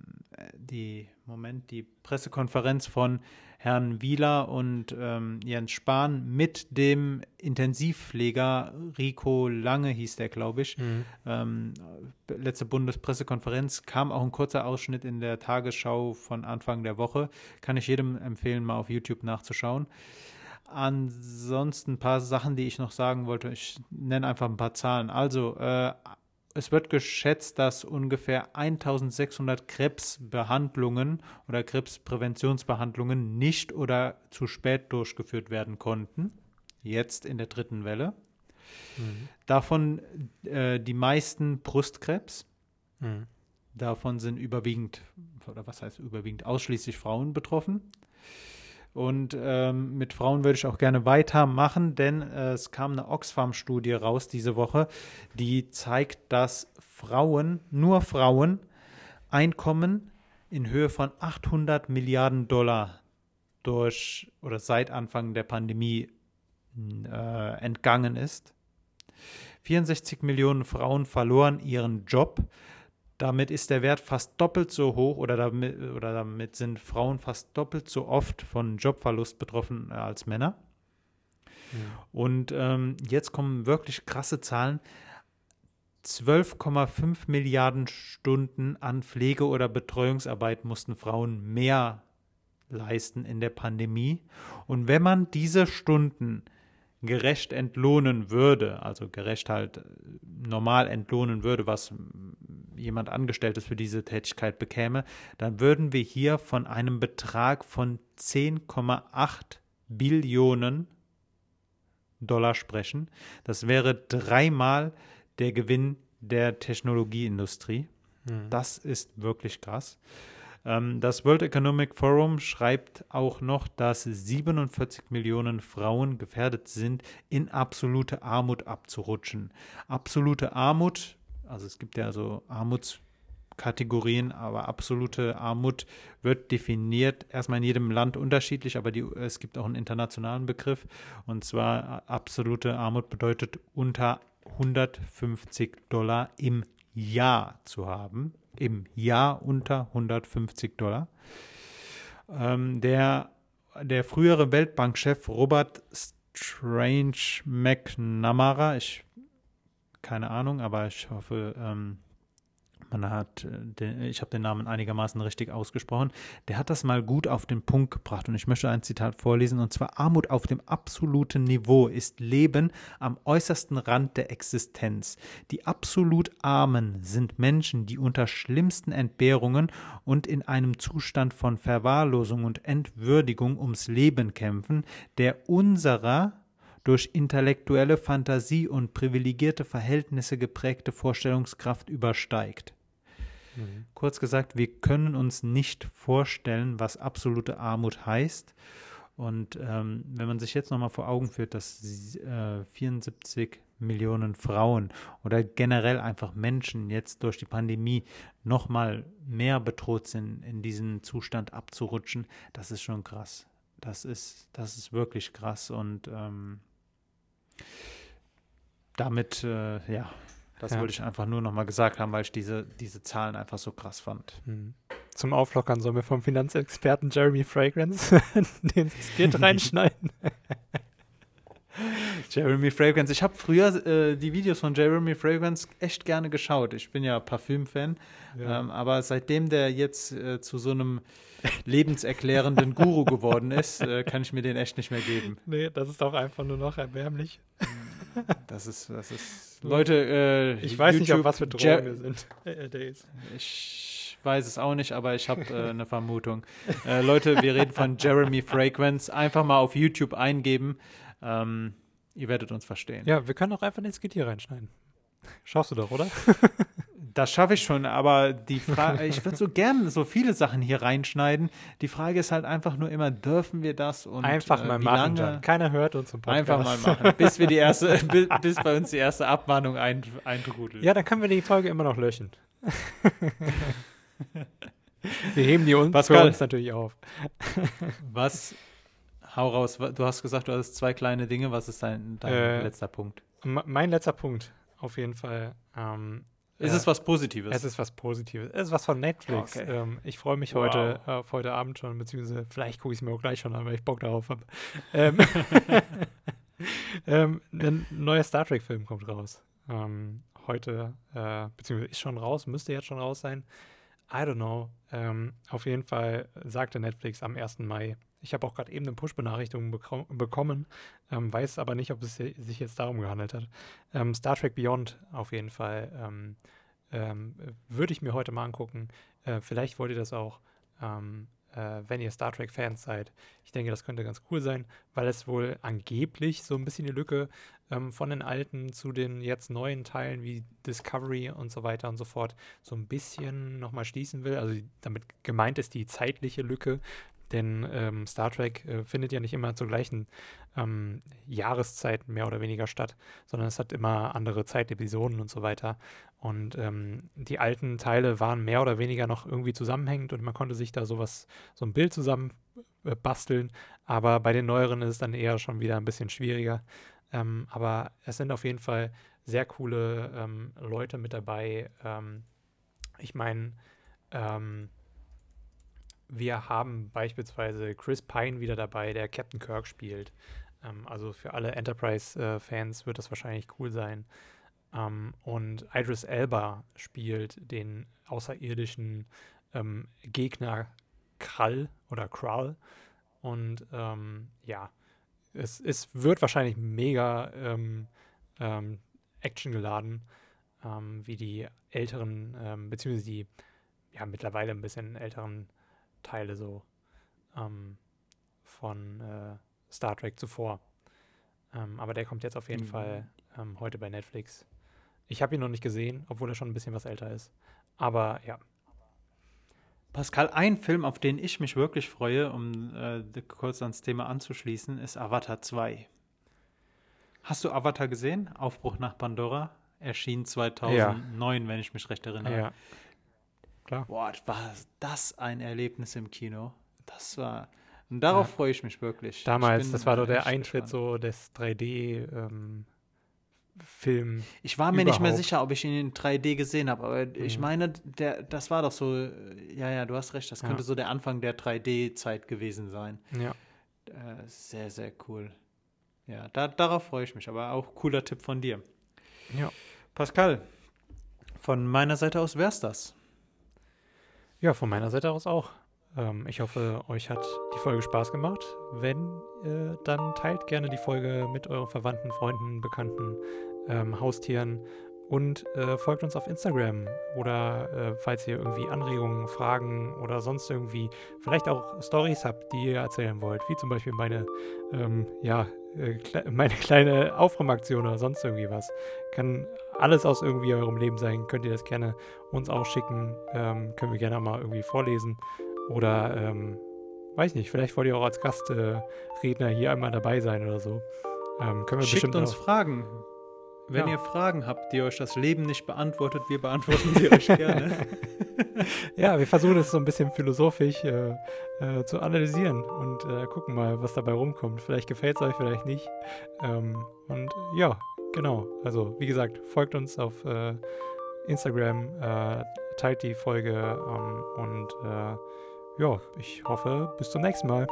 die, Moment, die Pressekonferenz von Herrn Wieler und ähm, Jens Spahn mit dem Intensivpfleger Rico Lange hieß der, glaube ich. Mhm. Ähm, letzte Bundespressekonferenz kam auch ein kurzer Ausschnitt in der Tagesschau von Anfang der Woche. Kann ich jedem empfehlen, mal auf YouTube nachzuschauen. Ansonsten ein paar Sachen, die ich noch sagen wollte. Ich nenne einfach ein paar Zahlen. Also, äh, es wird geschätzt, dass ungefähr 1600 Krebsbehandlungen oder Krebspräventionsbehandlungen nicht oder zu spät durchgeführt werden konnten. Jetzt in der dritten Welle. Mhm. Davon äh, die meisten Brustkrebs. Mhm. Davon sind überwiegend, oder was heißt überwiegend, ausschließlich Frauen betroffen. Und ähm, mit Frauen würde ich auch gerne weitermachen, denn äh, es kam eine Oxfam-Studie raus diese Woche, die zeigt, dass Frauen, nur Frauen, Einkommen in Höhe von 800 Milliarden Dollar durch oder seit Anfang der Pandemie äh, entgangen ist. 64 Millionen Frauen verloren ihren Job. Damit ist der Wert fast doppelt so hoch oder damit, oder damit sind Frauen fast doppelt so oft von Jobverlust betroffen äh, als Männer. Ja. Und ähm, jetzt kommen wirklich krasse Zahlen. 12,5 Milliarden Stunden an Pflege- oder Betreuungsarbeit mussten Frauen mehr leisten in der Pandemie. Und wenn man diese Stunden gerecht entlohnen würde, also gerecht halt äh, normal entlohnen würde, was jemand Angestelltes für diese Tätigkeit bekäme, dann würden wir hier von einem Betrag von 10,8 Billionen Dollar sprechen. Das wäre dreimal der Gewinn der Technologieindustrie. Mhm. Das ist wirklich krass. Ähm, das World Economic Forum schreibt auch noch, dass 47 Millionen Frauen gefährdet sind, in absolute Armut abzurutschen. Absolute Armut, also es gibt ja so Armutskategorien, aber absolute Armut wird definiert erstmal in jedem Land unterschiedlich, aber die, es gibt auch einen internationalen Begriff. Und zwar absolute Armut bedeutet unter 150 Dollar im Jahr zu haben im Jahr unter 150 Dollar. Ähm, der, der frühere Weltbankchef Robert Strange McNamara. Ich keine Ahnung, aber ich hoffe, ähm, man hat, äh, ich habe den Namen einigermaßen richtig ausgesprochen, der hat das mal gut auf den Punkt gebracht und ich möchte ein Zitat vorlesen und zwar Armut auf dem absoluten Niveau ist Leben am äußersten Rand der Existenz. Die absolut Armen sind Menschen, die unter schlimmsten Entbehrungen und in einem Zustand von Verwahrlosung und Entwürdigung ums Leben kämpfen, der unserer durch intellektuelle Fantasie und privilegierte Verhältnisse geprägte Vorstellungskraft übersteigt. Mhm. Kurz gesagt, wir können uns nicht vorstellen, was absolute Armut heißt. Und ähm, wenn man sich jetzt nochmal vor Augen führt, dass äh, 74 Millionen Frauen oder generell einfach Menschen jetzt durch die Pandemie nochmal mehr bedroht sind, in diesen Zustand abzurutschen, das ist schon krass. Das ist, das ist wirklich krass und ähm, damit, äh, ja, das ja. wollte ich einfach nur nochmal gesagt haben, weil ich diese, diese Zahlen einfach so krass fand. Hm. Zum Auflockern sollen wir vom Finanzexperten Jeremy Fragrance den Skit reinschneiden. Jeremy Fragrance. Ich habe früher äh, die Videos von Jeremy Fragrance echt gerne geschaut. Ich bin ja Parfüm-Fan. Ja. Ähm, aber seitdem der jetzt äh, zu so einem lebenserklärenden Guru geworden ist, äh, kann ich mir den echt nicht mehr geben. Nee, das ist auch einfach nur noch erbärmlich. Das ist, das ist. Leute, äh, ich weiß YouTube, nicht, auf was für Drogen wir sind. Ich weiß es auch nicht, aber ich habe äh, eine Vermutung. Äh, Leute, wir reden von Jeremy Fragrance. Einfach mal auf YouTube eingeben. Ähm, ihr werdet uns verstehen. Ja, wir können auch einfach den Skit hier reinschneiden. Schaffst du doch, oder? Das schaffe ich schon, aber die Frage, ich würde so gerne so viele Sachen hier reinschneiden. Die Frage ist halt einfach nur immer, dürfen wir das und einfach äh, mal machen. Lange? Keiner hört uns im Podcast. Einfach mal machen, bis wir die erste, bis, bis bei uns die erste Abmahnung ein, eintrudelt. Ja, dann können wir die Folge immer noch löschen. wir heben die uns Pascal, für uns natürlich auf. was Hau raus. Du hast gesagt, du hast zwei kleine Dinge. Was ist dein, dein äh, letzter Punkt? Mein letzter Punkt, auf jeden Fall. Ähm, ist äh, es was Positives? Es ist was Positives. Es ist was von Netflix. Okay. Ähm, ich freue mich wow. heute äh, auf heute Abend schon, beziehungsweise vielleicht gucke ich es mir auch gleich schon an, weil ich Bock darauf habe. Ähm, ähm, ein neuer Star Trek-Film kommt raus. Ähm, heute, äh, beziehungsweise ist schon raus, müsste jetzt schon raus sein. I don't know. Ähm, auf jeden Fall sagte Netflix am 1. Mai ich habe auch gerade eben eine Push-Benachrichtigung bekommen, ähm, weiß aber nicht, ob es sich jetzt darum gehandelt hat. Ähm, Star Trek Beyond auf jeden Fall ähm, ähm würde ich mir heute mal angucken. Äh, vielleicht wollt ihr das auch, ähm, äh, wenn ihr Star Trek-Fans seid. Ich denke, das könnte ganz cool sein, weil es wohl angeblich so ein bisschen die Lücke von den alten zu den jetzt neuen Teilen wie Discovery und so weiter und so fort so ein bisschen nochmal schließen will. Also damit gemeint ist die zeitliche Lücke, denn ähm, Star Trek äh, findet ja nicht immer zur gleichen ähm, Jahreszeit mehr oder weniger statt, sondern es hat immer andere Zeitepisoden und so weiter. Und ähm, die alten Teile waren mehr oder weniger noch irgendwie zusammenhängend und man konnte sich da sowas, so ein Bild zusammen äh, basteln. Aber bei den neueren ist es dann eher schon wieder ein bisschen schwieriger. Ähm, aber es sind auf jeden Fall sehr coole ähm, Leute mit dabei. Ähm, ich meine, ähm, wir haben beispielsweise Chris Pine wieder dabei, der Captain Kirk spielt. Ähm, also für alle Enterprise-Fans äh, wird das wahrscheinlich cool sein. Ähm, und Idris Elba spielt den außerirdischen ähm, Gegner Krall oder Krall. Und ähm, ja, es, es wird wahrscheinlich mega ähm, ähm, actiongeladen, wie die älteren, beziehungsweise die ja mittlerweile ein bisschen älteren Teile so ähm, von äh, Star Trek zuvor. Ähm, aber der kommt jetzt auf jeden mhm. Fall ähm, heute bei Netflix. Ich habe ihn noch nicht gesehen, obwohl er schon ein bisschen was älter ist. Aber ja. Pascal, ein Film, auf den ich mich wirklich freue, um äh, kurz ans Thema anzuschließen, ist Avatar 2. Hast du Avatar gesehen? Aufbruch nach Pandora? Erschien 2009, ja. wenn ich mich recht erinnere. Ja klar. Boah, war das ein Erlebnis im Kino. Das war. Und darauf ja. freue ich mich wirklich. Damals, das war doch der Eintritt so des 3D. Ähm, Film. Ich war mir überhaupt. nicht mehr sicher, ob ich ihn in 3D gesehen habe, aber mhm. ich meine, der, das war doch so, ja, ja, du hast recht, das könnte ja. so der Anfang der 3D-Zeit gewesen sein. Ja. Äh, sehr, sehr cool. Ja, da, darauf freue ich mich, aber auch cooler Tipp von dir. Ja. Pascal, von meiner Seite aus wär's das. Ja, von meiner Seite aus auch. Ähm, ich hoffe, euch hat die Folge Spaß gemacht. Wenn, äh, dann teilt gerne die Folge mit euren Verwandten, Freunden, Bekannten, ähm, Haustieren und äh, folgt uns auf Instagram oder äh, falls ihr irgendwie Anregungen, Fragen oder sonst irgendwie vielleicht auch Stories habt, die ihr erzählen wollt, wie zum Beispiel meine, ähm, ja, äh, kle meine kleine Aufräumaktion oder sonst irgendwie was. Kann alles aus irgendwie eurem Leben sein, könnt ihr das gerne uns auch schicken, ähm, können wir gerne mal irgendwie vorlesen oder ähm, weiß nicht, vielleicht wollt ihr auch als Gastredner hier einmal dabei sein oder so. Ähm, können wir Schickt bestimmt uns Fragen. Wenn Ja. ihr Fragen habt, die euch das Leben nicht beantwortet, wir beantworten sie euch gerne. Ja, wir versuchen es so ein bisschen philosophisch äh, äh, zu analysieren und äh, gucken mal, was dabei rumkommt. Vielleicht gefällt es euch, vielleicht nicht. Ähm, und ja, genau. Also, wie gesagt, folgt uns auf äh, Instagram, äh, teilt die Folge ähm, und äh, ja, ich hoffe, bis zum nächsten Mal.